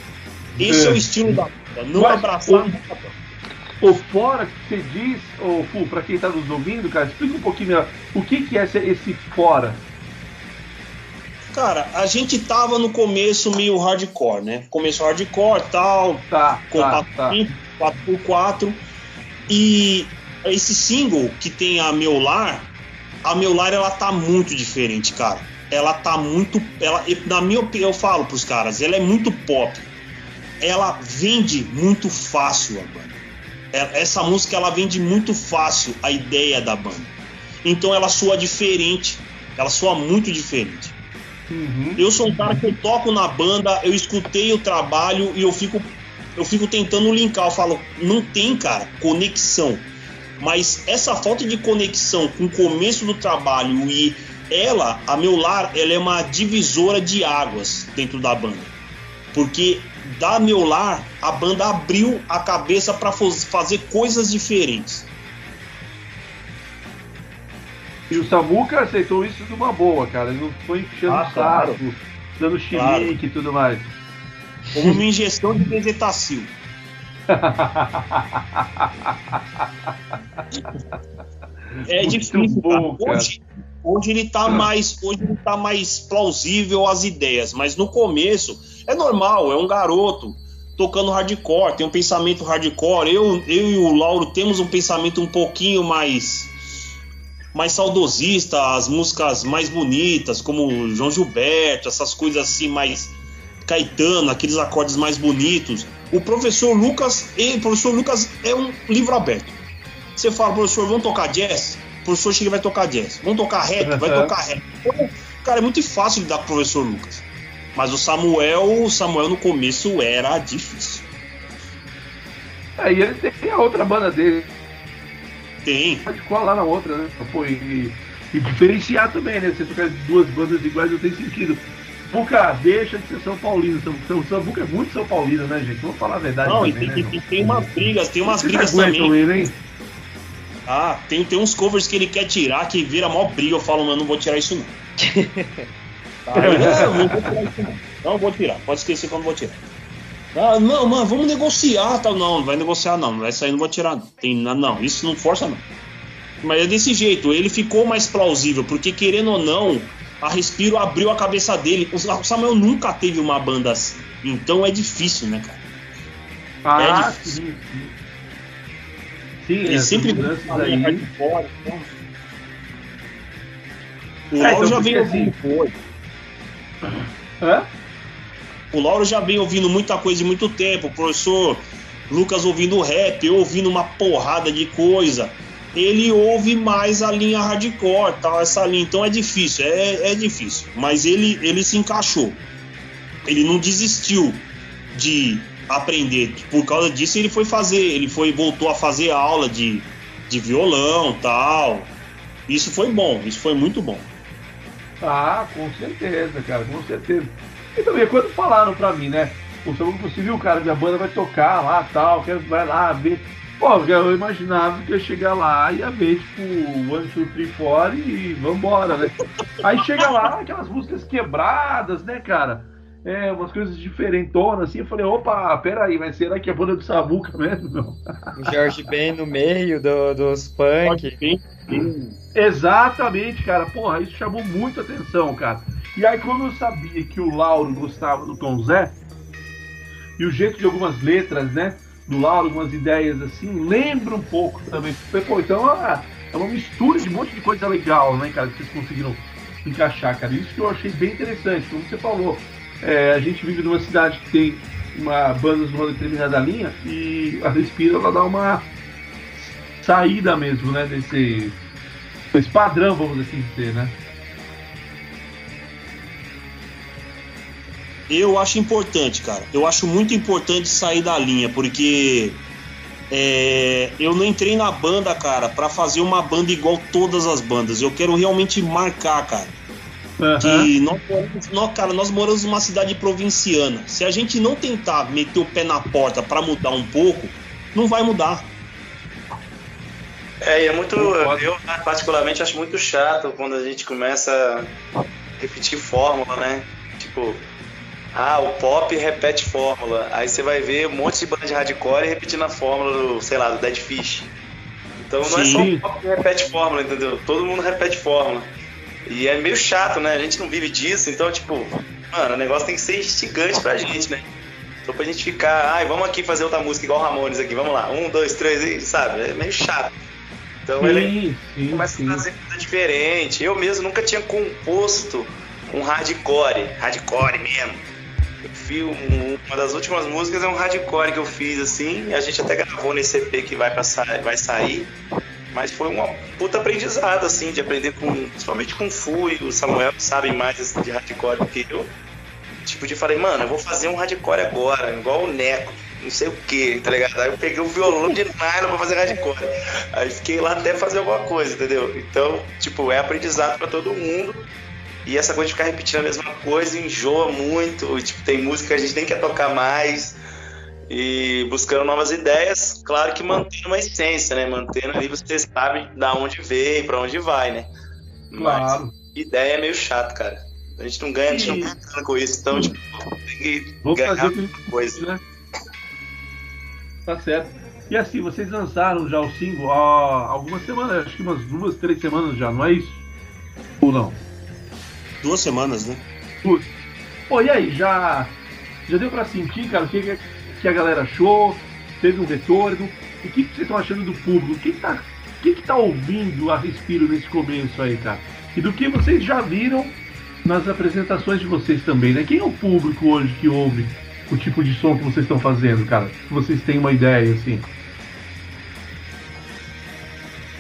Speaker 7: Esse é, é o estilo da banda, não Mas, abraçar
Speaker 4: o, o fora que você diz, ô Fu, pra quem tá nos ouvindo, cara, explica um pouquinho melhor. O que, que é esse, esse fora?
Speaker 7: Cara, a gente tava no começo meio hardcore, né? Começo hardcore tal,
Speaker 4: tá, tá, tá.
Speaker 7: 4x4. E esse single que tem a Meu Lar, a Meu Lar ela tá muito diferente, cara. Ela tá muito. Ela, na minha opinião, eu falo pros caras, ela é muito pop. Ela vende muito fácil a banda. É, essa música ela vende muito fácil a ideia da banda. Então ela soa diferente. Ela soa muito diferente. Uhum. Eu sou um cara que eu toco na banda, eu escutei o trabalho e eu fico, eu fico tentando linkar. Eu falo, não tem, cara, conexão. Mas essa falta de conexão com o começo do trabalho e ela, a meu lar, ela é uma divisora de águas dentro da banda. Porque da meu lar, a banda abriu a cabeça para fazer coisas diferentes.
Speaker 4: E o Samuca aceitou isso de uma boa, cara. Ele não foi enchendo ah, o saco, claro. dando chilique claro. e tudo mais.
Speaker 7: Como uma injeção de bezetacil. [laughs] é Muito difícil, bom. Hoje, hoje ele tá mais, hoje ele tá mais plausível às ideias, mas no começo é normal, é um garoto tocando hardcore, tem um pensamento hardcore. Eu, eu e o Lauro temos um pensamento um pouquinho mais mais saudosista, as músicas mais bonitas, como João Gilberto, essas coisas assim mais Caetano, aqueles acordes mais bonitos. O professor Lucas, ele, o professor Lucas é um livro aberto. Você fala, professor, vamos tocar jazz? O professor chega e vai tocar jazz. Vamos tocar rap? [laughs] Vai tocar rap. Cara, é muito fácil lidar com o professor Lucas. Mas o Samuel, o Samuel no começo era difícil.
Speaker 4: É, e ele tem a outra banda dele.
Speaker 7: Tem.
Speaker 4: Pode colar lá na outra, né? Pô, e, e diferenciar também, né? Você tocar duas bandas iguais não tem sentido. Puca, deixa de ser São Paulino. São, São, São Puca é muito São Paulino, né, gente? Vamos falar a verdade.
Speaker 7: Não,
Speaker 4: também,
Speaker 7: e tem,
Speaker 4: né,
Speaker 7: tem, tem umas brigas, tem umas
Speaker 4: Vocês
Speaker 7: brigas
Speaker 4: aguentam
Speaker 7: também.
Speaker 4: ele, hein?
Speaker 7: Ah, tem, tem uns covers que ele quer tirar que vira mó briga. Eu falo, mano, não vou tirar isso não. Tá, eu, não, não vou tirar isso não. Não vou tirar, pode esquecer que eu não vou tirar. Ah, não, mano, vamos negociar, tal. Não, não vai negociar não, não vai sair, não vou tirar não. Tem, não, isso não força não. Mas é desse jeito, ele ficou mais plausível, porque querendo ou não, a Respiro abriu a cabeça dele. O Samuel nunca teve uma banda assim, então é difícil, né, cara?
Speaker 4: Ah,
Speaker 7: É
Speaker 4: sim, sim. Sim,
Speaker 7: Ele sempre
Speaker 4: aí.
Speaker 7: fora, então. O
Speaker 4: É,
Speaker 7: Lauro
Speaker 4: então,
Speaker 7: já vem
Speaker 4: assim- Hã?
Speaker 7: O Lauro já vem ouvindo muita coisa de muito tempo. O professor Lucas ouvindo rap, eu ouvindo uma porrada de coisa. Ele ouve mais a linha hardcore, tal, essa linha. Então é difícil, é, é difícil. Mas ele, ele se encaixou. Ele não desistiu de aprender. Por causa disso, ele foi fazer, ele foi voltou a fazer aula de, de violão, tal. Isso foi bom, isso foi muito bom.
Speaker 4: Ah, com certeza, cara, com certeza. E também, quando falaram pra mim, né? Pô, se você viu, cara, minha banda vai tocar lá tal, quero vai lá ver. Pô, eu imaginava que ia chegar lá e ia ver, tipo, One, Two, Three, Four e vambora, né? Aí chega lá, aquelas músicas quebradas, né, cara? É, umas coisas diferentonas, assim. Eu falei, opa, peraí, mas será que é a banda do Samuca mesmo? [laughs]
Speaker 6: O Jorge Ben no meio do- dos punk.
Speaker 4: Exatamente, cara. Porra, isso chamou muito atenção, cara. E aí, como eu sabia que o Lauro gostava do Tom Zé, e o jeito de algumas letras, né? Do Lauro, algumas ideias assim, lembra um pouco também. Pô, então ah, é uma mistura de um monte de coisa legal, né, cara, que vocês conseguiram encaixar, cara. Isso que eu achei bem interessante, como você falou. É, a gente vive numa cidade que tem uma bandas numa determinada linha e a Respira ela dá uma saída mesmo, né, desse esse padrão, vamos assim dizer, né?
Speaker 7: Eu acho importante, cara. Eu acho muito importante sair da linha, porque é, eu não entrei na banda, cara, pra fazer uma banda igual todas as bandas. Eu quero realmente marcar, cara. Que nós, moramos- nós, cara, nós moramos numa cidade provinciana. Se a gente não tentar meter o pé na porta pra mudar um pouco, não vai mudar.
Speaker 5: É, e é muito. Eu, particularmente, acho muito chato quando a gente começa a repetir fórmula, né? Tipo, ah, o pop repete fórmula. Aí você vai ver um monte de banda de hardcore repetindo a fórmula do, sei lá, do Dead Fish. Então não é só
Speaker 4: Sim.
Speaker 5: o pop que repete fórmula, entendeu? Todo mundo repete fórmula. E é meio chato, né? A gente não vive disso, então, tipo, mano, o negócio tem que ser instigante pra gente, né? Só pra gente ficar, ai, vamos aqui fazer outra música igual Ramones aqui, vamos lá, um, dois, três, e, sabe? É meio chato. Então ele
Speaker 4: Sim, sim,
Speaker 5: começa
Speaker 4: sim.
Speaker 5: a fazer coisa diferente. Eu mesmo nunca tinha composto um hardcore, hardcore mesmo. Eu fiz um- uma das últimas músicas é um hardcore que eu fiz assim. A gente até gravou nesse EP que vai, pra sa- vai sair. Mas foi uma puta aprendizado, assim, de aprender com. Principalmente com o Fu e o Samuel, que sabem mais assim, de hardcore do que eu. Tipo, de falei, mano, eu vou fazer um hardcore agora, igual o Neco, não sei o que, tá ligado? Aí eu peguei o violão de nylon pra fazer hardcore. Aí fiquei lá até fazer alguma coisa, entendeu? Então, tipo, é aprendizado pra todo mundo. E essa coisa de ficar repetindo a mesma coisa enjoa muito. Tipo, tem música que a gente nem quer tocar mais. E buscando novas ideias, claro que mantendo uma essência, né? Mantendo ali, você sabe da onde veio, pra onde vai, né?
Speaker 4: Claro.
Speaker 5: Mas ideia é meio chato, cara. A gente não ganha, a gente não ganha nada com isso, então, tipo, tem que
Speaker 4: Vamos
Speaker 5: ganhar
Speaker 4: fazer
Speaker 5: coisa.
Speaker 4: né? Tá certo. E assim, vocês lançaram já o single há algumas semanas, acho que umas duas, três semanas já, não é isso? Ou não?
Speaker 7: Duas semanas, né?
Speaker 4: Putz. Pô, e aí, já, já deu pra sentir, cara, o que, que- a galera achou? Teve um retorno? O que, que vocês estão achando do público? O que, que, tá, que, que tá ouvindo a Respiro nesse começo aí, cara? E do que vocês já viram nas apresentações de vocês também, né? Quem é o público hoje que ouve o tipo de som que vocês estão fazendo, cara? Vocês têm uma ideia, assim.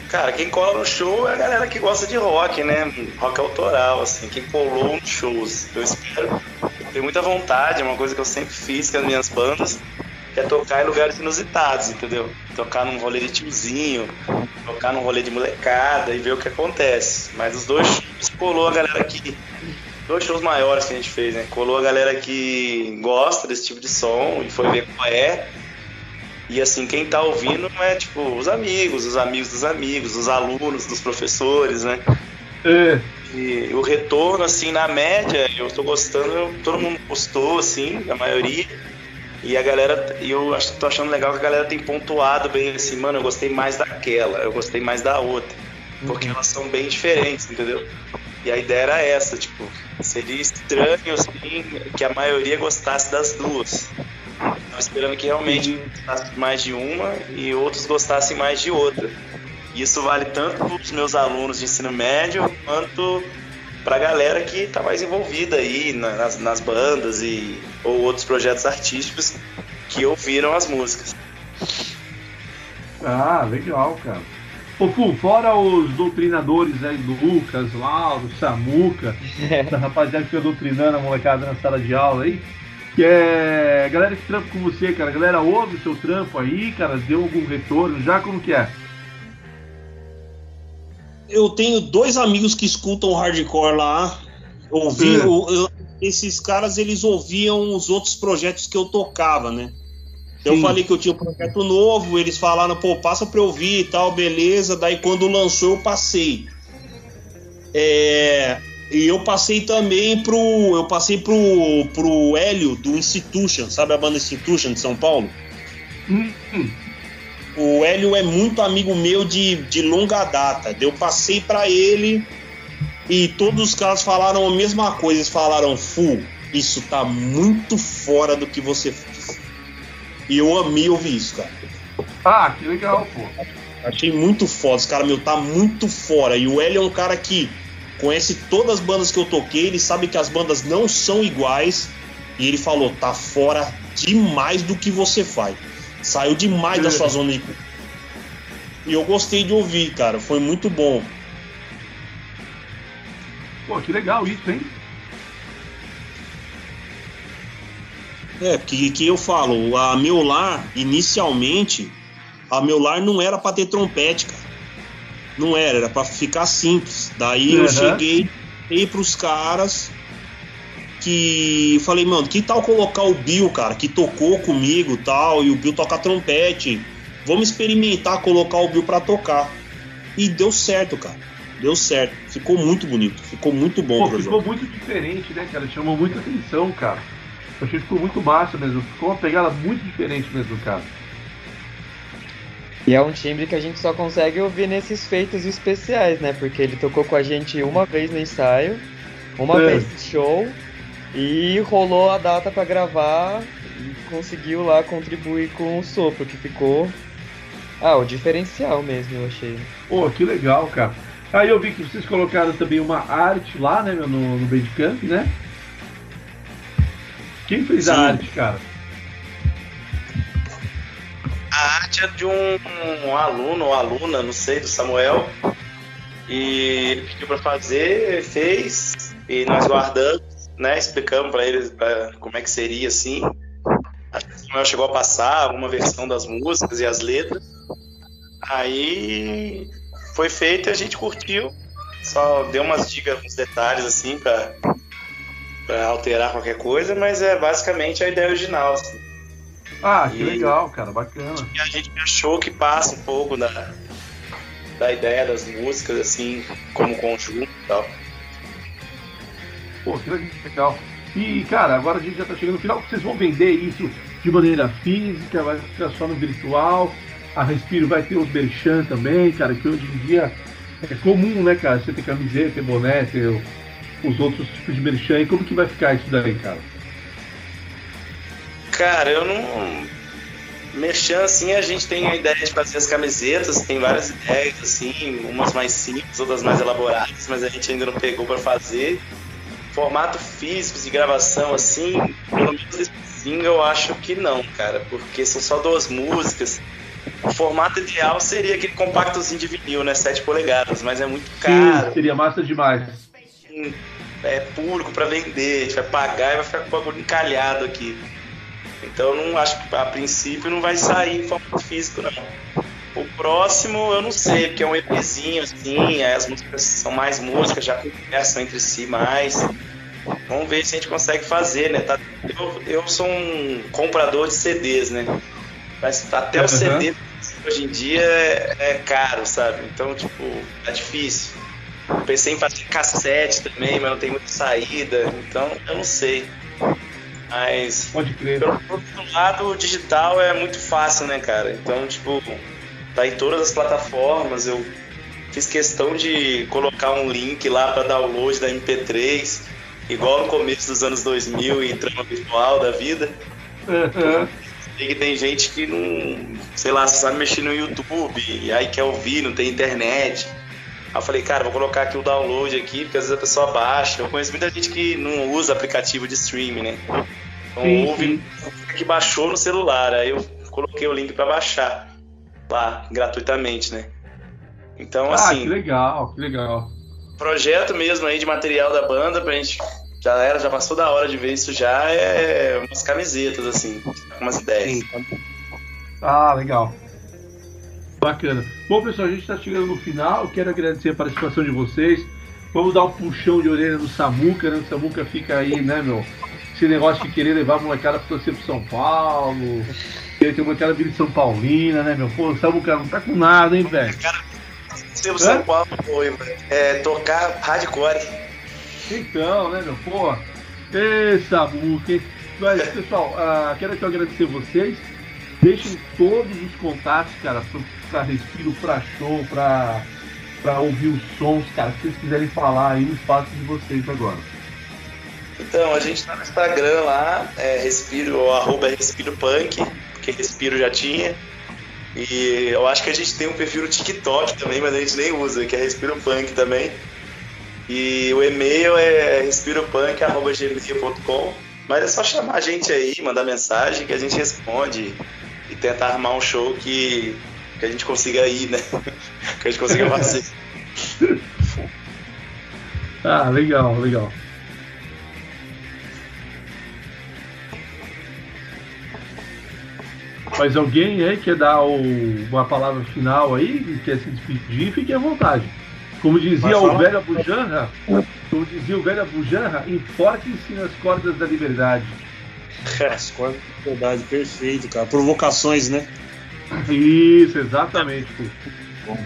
Speaker 5: Cara, quem cola no show é a galera que gosta de rock, né? Rock autoral, assim, quem colou nos shows. Eu espero, tenho muita vontade, é uma coisa que eu sempre fiz com as minhas bandas, que é tocar em lugares inusitados, entendeu? Tocar num rolê de tiozinho, tocar num rolê de molecada e ver o que acontece. Mas os dois shows colou a galera que. Dois shows maiores que a gente fez, né? Colou a galera que gosta desse tipo de som e foi ver qual é e assim, quem tá ouvindo é tipo os amigos, os amigos dos amigos, os alunos, dos professores, né? É. E o retorno, assim, na média, eu tô gostando, todo mundo gostou, assim, a maioria. E a galera, eu acho, tô achando legal que a galera tem pontuado bem assim, mano, eu gostei mais daquela, eu gostei mais da outra. Porque uhum. elas são bem diferentes, entendeu? E a ideia era essa, tipo, seria estranho assim, que a maioria gostasse das duas. Tava esperando que realmente gostasse mais de uma e outros gostassem mais de outra. Isso vale tanto para os meus alunos de ensino médio quanto para a galera que está mais envolvida aí nas, nas bandas e ou outros projetos artísticos que ouviram as músicas.
Speaker 4: Ah, legal, cara. Ô, Fu, fora os doutrinadores aí do Lucas, Lauro, Samuca, [laughs] essa rapaziada que fica doutrinando a molecada na sala de aula aí, que é. Galera que trampa com você, cara. Galera, ouve o seu trampo aí, cara. Deu algum retorno já? Como que é?
Speaker 7: Eu tenho dois amigos que escutam hardcore lá. Ouvi, é. esses caras eles ouviam os outros projetos que eu tocava, né? Eu falei que eu tinha um projeto novo, eles falaram, pô, passa pra eu ouvir e tal, beleza. Daí quando lançou, eu passei. É, e eu passei também pro. Eu passei pro, pro Hélio do Institution, sabe a banda Institution de São Paulo? Hum, hum. O Hélio é muito amigo meu de, de longa data. Eu passei para ele e todos os caras falaram a mesma coisa. Eles falaram, Fu, isso tá muito fora do que você fez. E eu amei ouvir isso, cara.
Speaker 4: Ah, que legal, pô.
Speaker 7: Achei muito foda. Esse cara meu tá muito fora. E o Hélio é um cara que conhece todas as bandas que eu toquei, ele sabe que as bandas não são iguais. E ele falou: tá fora demais do que você faz. Saiu demais da sua zona de. E eu gostei de ouvir, cara. Foi muito bom.
Speaker 4: Pô, que legal isso, hein?
Speaker 7: É, que, que eu falo, a meu lar, inicialmente, a meu lar não era pra ter trompete, cara. Não era, era para ficar simples. Daí uhum. eu cheguei e pros caras que falei, mano, que tal colocar o Bill, cara, que tocou comigo tal, e o Bill toca trompete. Vamos experimentar colocar o Bill para tocar. E deu certo, cara. Deu certo. Ficou muito bonito. Ficou muito bom.
Speaker 4: Pô, ficou muito diferente, né, cara? Chamou muita atenção, cara. Eu achei que ficou muito massa mesmo. Ficou uma pegada muito diferente mesmo, cara.
Speaker 6: E é um timbre que a gente só consegue ouvir nesses feitos especiais, né? Porque ele tocou com a gente uma vez no ensaio, uma é. vez no show, e rolou a data para gravar e conseguiu lá contribuir com o sopro, que ficou. Ah, o diferencial mesmo, eu achei.
Speaker 4: Pô, que legal, cara. Aí eu vi que vocês colocaram também uma arte lá, né, no, no Bandcamp, né? Quem fez Sim. a arte, cara?
Speaker 5: A arte é de um, um aluno ou aluna, não sei, do Samuel. E ele pediu para fazer, fez, e nós guardamos, né? Explicamos para ele pra, como é que seria assim. Que o Samuel chegou a passar alguma versão das músicas e as letras. Aí foi feito e a gente curtiu. Só deu umas dicas, uns detalhes assim para alterar qualquer coisa, mas é basicamente a ideia original. Assim.
Speaker 4: Ah, que e, legal, cara, bacana.
Speaker 5: E a gente achou que passa um pouco da, da ideia das músicas, assim, como conjunto e tal.
Speaker 4: Pô, que legal. E, cara, agora a gente já tá chegando no final. Vocês vão vender isso de maneira física, vai ficar só no virtual. A Respiro vai ter os merchan também, cara, que hoje em dia é comum, né, cara? Você ter camiseta, ter boné, ter os outros tipos de merchan. E como que vai ficar isso daí, cara?
Speaker 5: Cara, eu não. Merchan, assim, a gente tem a ideia de fazer as camisetas, tem várias ideias, assim, umas mais simples, outras mais elaboradas, mas a gente ainda não pegou para fazer. formato físico de gravação, assim, pelo menos esse single eu acho que não, cara, porque são só duas músicas. O formato ideal seria aquele compactozinho de vinil, né? 7 polegadas, mas é muito caro.
Speaker 4: Sim, seria massa demais.
Speaker 5: É público para vender, a gente vai pagar e vai ficar com o bagulho encalhado aqui. Então não acho que a princípio não vai sair em formato físico, não. O próximo eu não sei, porque é um EPzinho assim, as músicas são mais músicas, já conversam entre si mais. Vamos ver se a gente consegue fazer, né? Tá, eu, eu sou um comprador de CDs, né? Mas até o CD hoje em dia é, é, caro, sabe? Então, tipo, tá difícil. Pensei em fazer cassete também, mas não tem muita saída, então eu não sei. Mas
Speaker 4: Pode crer.
Speaker 5: pelo outro lado, o digital é muito fácil, né, cara? Então, tipo, tá em todas as plataformas. Eu fiz questão de colocar um link lá para download da MP3, igual no começo dos anos 2000, em trama virtual da vida.
Speaker 4: Uhum.
Speaker 5: E que tem gente que não, sei lá, sabe mexer no YouTube, e aí quer ouvir, não tem internet. Aí eu falei, cara, vou colocar aqui o download aqui, porque às vezes a pessoa baixa. Eu conheço muita gente que não usa aplicativo de streaming, né? Então
Speaker 4: Sim,
Speaker 5: ouve que baixou no celular. Aí eu coloquei o link para baixar lá, gratuitamente, né? Então,
Speaker 4: Ah,
Speaker 5: assim,
Speaker 4: que legal, que legal.
Speaker 5: projeto mesmo aí de material da banda pra gente. Já era, já passou da hora de ver isso já, é umas camisetas, assim, umas ideias.
Speaker 4: Ah, legal. Bacana. Bom, pessoal, a gente está chegando no final. Quero agradecer a participação de vocês. Vamos dar um puxão de orelha no Samuca, né? O Samuca fica aí, né, meu? Esse negócio de querer levar a molecada pra torcer pro São Paulo. Querer ter uma vir de São Paulina, né, meu? Pô, o Samuca não tá com nada, hein, velho?
Speaker 5: Ser o São Paulo foi. É, tocar hardcore.
Speaker 4: Então, né, meu? Pô, ê, Samuca, hein? Mas, pessoal, ah, quero aqui agradecer vocês. Deixem todos os contatos, cara, pra Respiro, pra show, pra ouvir os sons, cara, se vocês quiserem falar aí no espaço de vocês agora.
Speaker 5: Então, a gente tá no Instagram lá, é Respiro, arroba Respiro Punk, porque Respiro já tinha. E eu acho que a gente tem um perfil no TikTok também, mas a gente nem usa, que é Respiro Punk também. E o e-mail é respiropunk.gmail.com. Mas é só chamar a gente aí, mandar mensagem que a gente responde e tentar armar um show que, que a gente consiga ir, né? [laughs] que a gente consiga fazer. [laughs]
Speaker 4: Ah, legal, legal. Mas alguém aí quer dar o, uma palavra final aí, quer se despedir, fique à vontade. Como dizia
Speaker 7: Mas
Speaker 4: o velho Abujanra, como dizia o velho Abujanra, enforque-se nas cordas da liberdade.
Speaker 7: As de verdade, perfeito, cara. Provocações, né?
Speaker 4: Isso, exatamente. pô.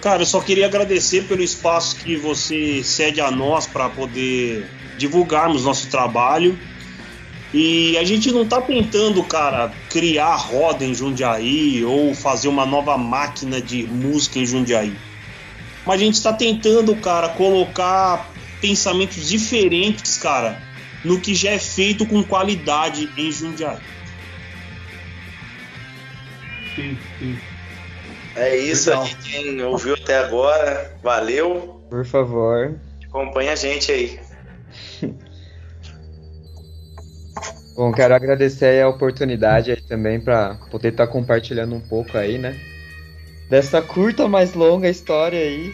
Speaker 7: Cara, eu só queria agradecer pelo espaço que você cede a nós para poder divulgarmos nosso trabalho. E a gente não tá tentando, cara, criar roda em Jundiaí ou fazer uma nova máquina de música em Jundiaí. Mas a gente está tentando, cara, colocar pensamentos diferentes, cara, no que já é feito com qualidade em Jundiaí.
Speaker 4: Sim, sim.
Speaker 5: É isso aí, quem ouviu até agora, valeu.
Speaker 6: Por favor.
Speaker 5: Acompanha a gente aí. [laughs]
Speaker 6: Bom, quero agradecer aí a oportunidade aí também para poder estar compartilhando um pouco aí, né? Dessa curta, mas longa história aí.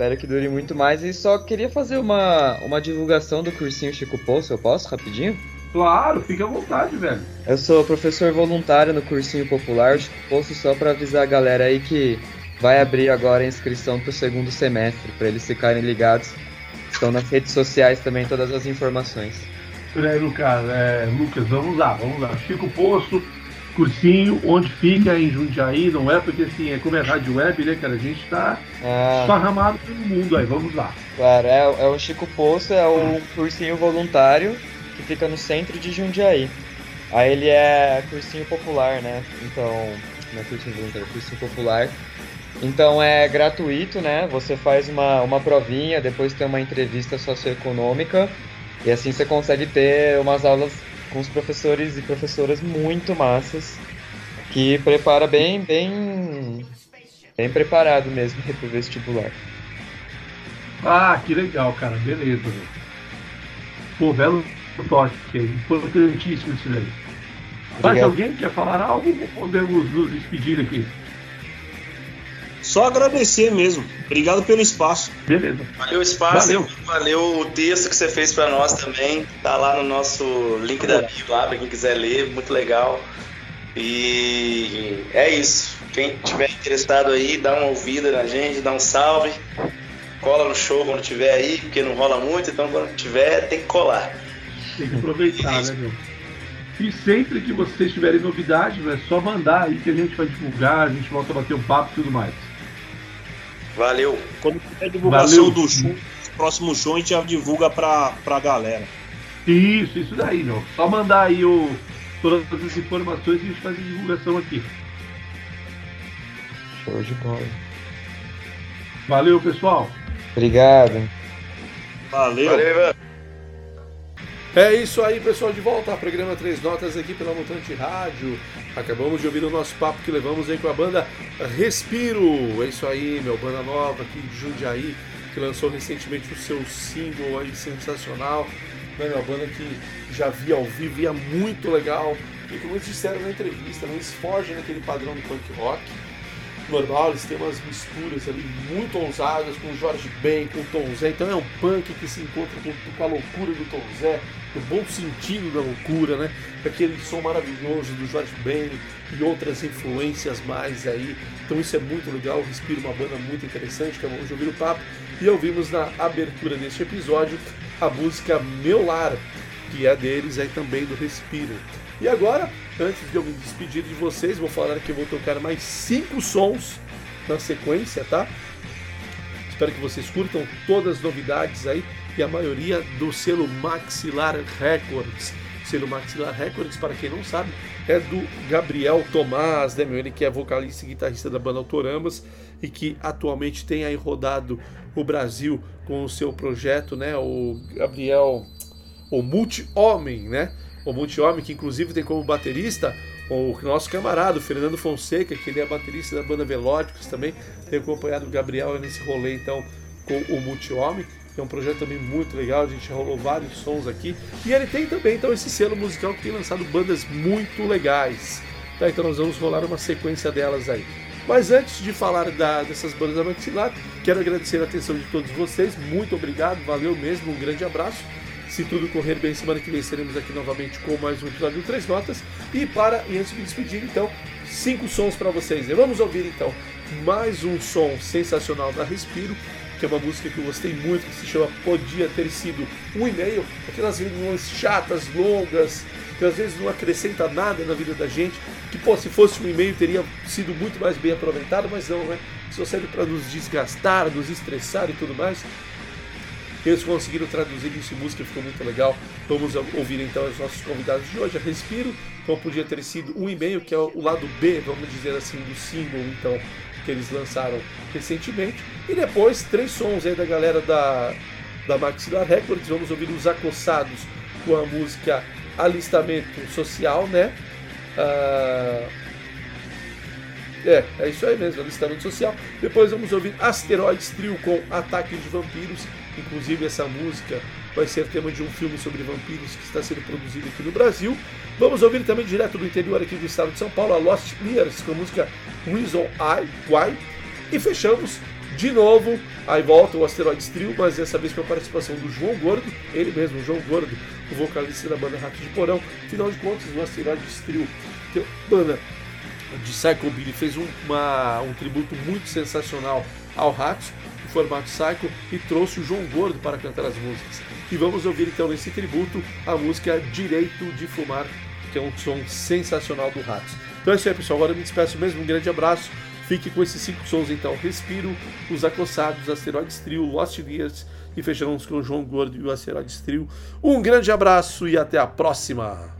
Speaker 6: Espero que dure muito mais. E só queria fazer uma, uma divulgação do cursinho Chico Poço, eu posso, rapidinho?
Speaker 4: Claro, fique à vontade, velho.
Speaker 6: Eu sou professor voluntário no cursinho popular Chico Poço, só para avisar a galera aí que vai abrir agora a inscrição para o segundo semestre, para eles ficarem ligados. Estão nas redes sociais também todas as informações.
Speaker 4: Peraí, Lucas, é, Lucas, vamos lá, vamos lá. Chico Poço, cursinho, onde fica em Jundiaí, não é? Porque assim, é como é rádio web, né, cara? A gente tá esparramado pelo mundo aí, vamos lá.
Speaker 6: Claro, é, é o Chico Poço, é o cursinho voluntário que fica no centro de Jundiaí. Aí ele é cursinho popular, né? Então, não é cursinho voluntário, é cursinho popular. Então é gratuito, né? Você faz uma, uma provinha, depois tem uma entrevista socioeconômica e assim você consegue ter umas aulas com os professores e professoras muito massas que prepara bem, bem, bem preparado mesmo para o vestibular.
Speaker 4: Ah, que legal, cara, beleza. velho.
Speaker 2: Pô, belo toque, é importantíssimo isso daí. Mais alguém quer falar algo? Podemos nos despedir aqui.
Speaker 7: Só agradecer mesmo. Obrigado pelo espaço.
Speaker 2: Beleza.
Speaker 5: Valeu o espaço,
Speaker 2: Valeu.
Speaker 5: valeu, o texto que você fez para nós também. Tá lá no nosso link da bio lá, pra quem quiser ler, muito legal. E é isso. Quem tiver interessado aí, dá uma ouvida na gente, dá um salve. Cola no show quando tiver aí, porque não rola muito, então quando tiver tem que colar.
Speaker 2: Tem que aproveitar, né, meu? E sempre que vocês tiverem novidades, é só mandar aí que a gente vai divulgar, a gente volta a bater um papo e tudo mais.
Speaker 5: Valeu.
Speaker 7: Quando tiver divulgação
Speaker 2: Valeu.
Speaker 7: do show, próximo show, a gente já divulga pra, pra galera.
Speaker 2: Isso, isso daí, meu. Só mandar aí o, todas as informações e a gente faz a divulgação aqui.
Speaker 6: Show de bola.
Speaker 2: Valeu, pessoal.
Speaker 6: Obrigado.
Speaker 7: Valeu.
Speaker 5: Valeu, Ivan.
Speaker 2: É isso aí, pessoal, de volta ao programa Três Notas aqui pela Mutante Rádio. Acabamos de ouvir o nosso papo que levamos aí com a banda Respiro. É isso aí, meu, banda nova aqui de Jundiaí, que lançou recentemente o seu single aí sensacional. Né, uma banda que já vi ao vivo e é muito legal. E como eles disseram na entrevista, né, eles fogem naquele padrão do punk rock normal, eles têm umas misturas ali muito ousadas com o Jorge Ben, com o Tom Zé. Então é um punk que se encontra com a loucura do Tom Zé, no bom sentido da loucura, né? Aquele som maravilhoso do Jorge Ben e outras influências mais aí. Então isso é muito legal. Respiro uma banda muito interessante, que vamos ouvir o papo. E ouvimos na abertura deste episódio a música Meu Lar, que é deles aí também do Respiro. E agora, antes de eu me despedir de vocês, vou falar que eu vou tocar mais cinco sons na sequência, tá? Espero que vocês curtam todas as novidades aí e a maioria do selo Maxilar Records. Selo Maxilar Records, para quem não sabe, é do Gabriel Tomás, né, meu? Ele que é vocalista e guitarrista da banda Autorambas e que atualmente tem aí rodado o Brasil com o seu projeto, né? O Gabriel, o Multi-Homem, né? O Multi-Homem, que inclusive tem como baterista o nosso camarada, o Fernando Fonseca, que ele é baterista da banda Velóticos também, tem acompanhado o Gabriel nesse rolê então com o Multi-Homem. É um projeto também muito legal, a gente rolou vários sons aqui. E ele tem também então esse selo musical que tem lançado bandas muito legais. Tá, então nós vamos rolar uma sequência delas aí. Mas antes de falar da- dessas bandas da Maxilar, quero agradecer a atenção de todos vocês. Muito obrigado, valeu mesmo, um grande abraço. Se tudo correr bem, semana que vem estaremos aqui novamente com mais um episódio do Três Notas. E para, e antes de me despedir, então, cinco sons para vocês. E vamos ouvir então mais um som sensacional da Respiro, que é uma música que eu gostei muito, que se chama Podia Ter Sido um E-mail. Aquelas reuniões chatas, longas, que às vezes não acrescenta nada na vida da gente, que pô, se fosse um e-mail teria sido muito mais bem aproveitado, mas não, né? Só serve para nos desgastar, nos estressar e tudo mais. Eles conseguiram traduzir isso em música, ficou muito legal. Vamos ouvir então os nossos convidados de hoje. A Respiro, como podia ter sido um e-mail, que é o lado B, vamos dizer assim, do single, então, que eles lançaram recentemente. E depois, três sons aí da galera da, da Maxilar Records. Vamos ouvir os Acossados com a música Alistamento Social, né? Ah, é, é isso aí mesmo, alistamento social. Depois vamos ouvir Asteroids Trio com Ataque de Vampiros. Inclusive, essa música vai ser tema de um filme sobre vampiros que está sendo produzido aqui no Brasil. Vamos ouvir também direto do interior aqui do estado de São Paulo, a Lost Years com a música Reason I, Why. E fechamos de novo, aí volta o Asteroids Trio, mas dessa vez com a participação do João Gordo, ele mesmo, o João Gordo, o vocalista da banda Rato de Porão. Afinal de contas, o Asteroids Trio, que é banda de Psycho Billy fez um, uma- um tributo muito sensacional ao Ratos, em formato Psycho, e trouxe o João Gordo para cantar as músicas. E vamos ouvir então nesse tributo a música Direito de Fumar, que é um som sensacional do Ratos. Então é isso aí, pessoal. Agora eu me despeço mesmo. Um grande abraço. Fique com esses cinco sons então: Respiro, Os Acossados, Asteroides Trio, Lost Years e fechamos com o João Gordo e o Asteroides Trio. Um grande abraço e até a próxima!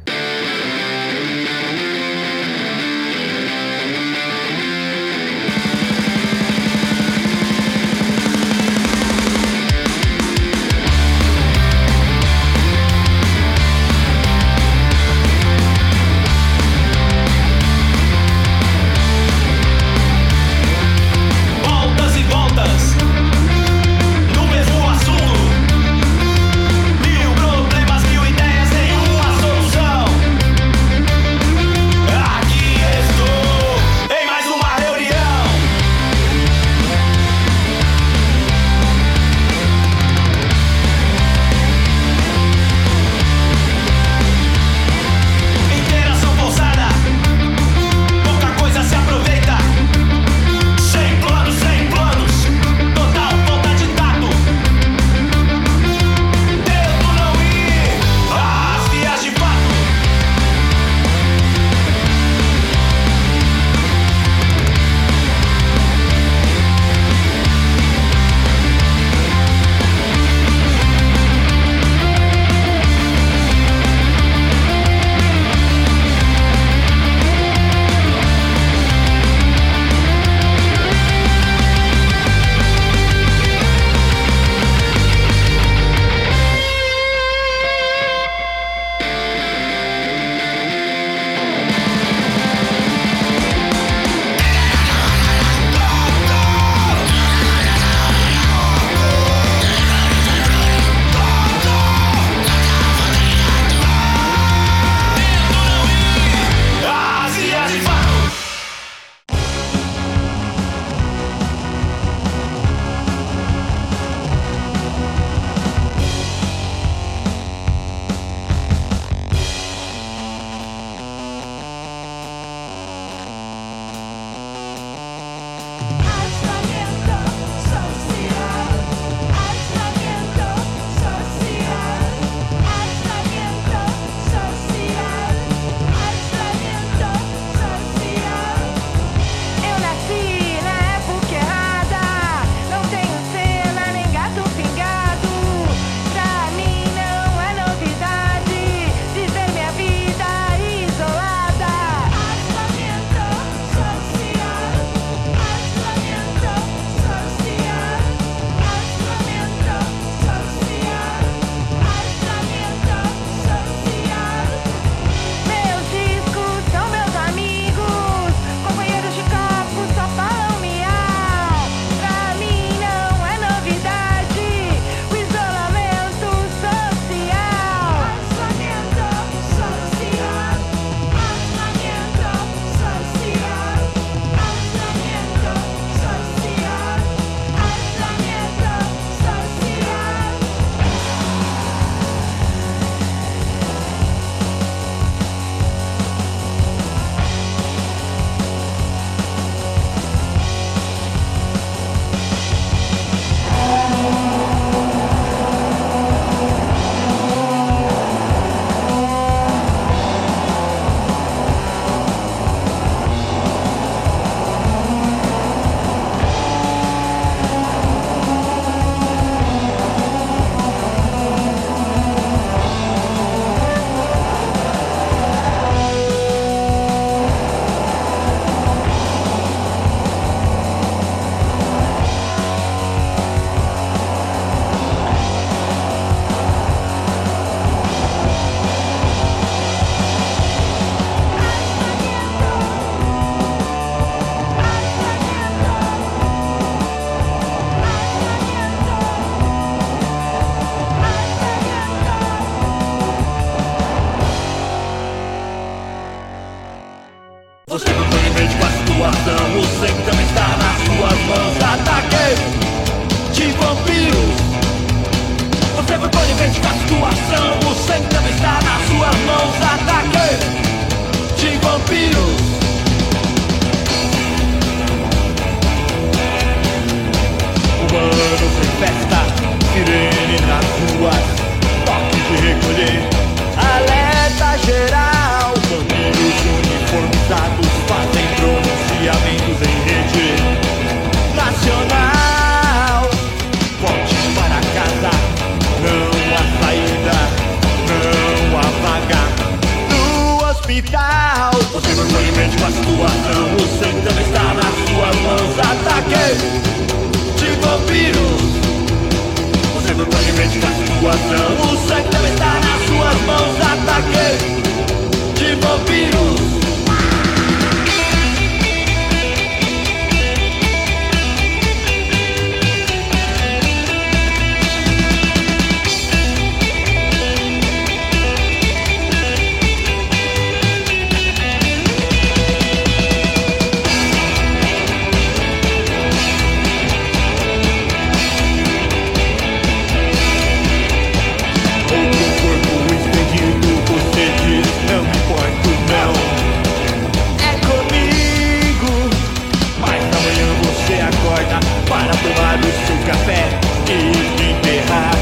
Speaker 8: para tomar o seu café e enterrar.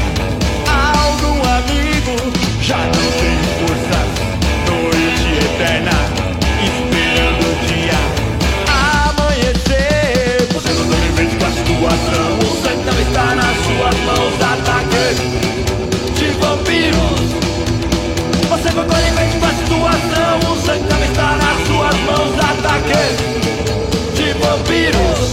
Speaker 8: Algum amigo já não tem força, noite eterna, esperando o dia amanhecer. Você não tem mente com a situação, o sangue está nas suas mãos, ataque de vampiros. Você não tem mente com a situação, o sangue está nas suas mãos, ataque de vampiros.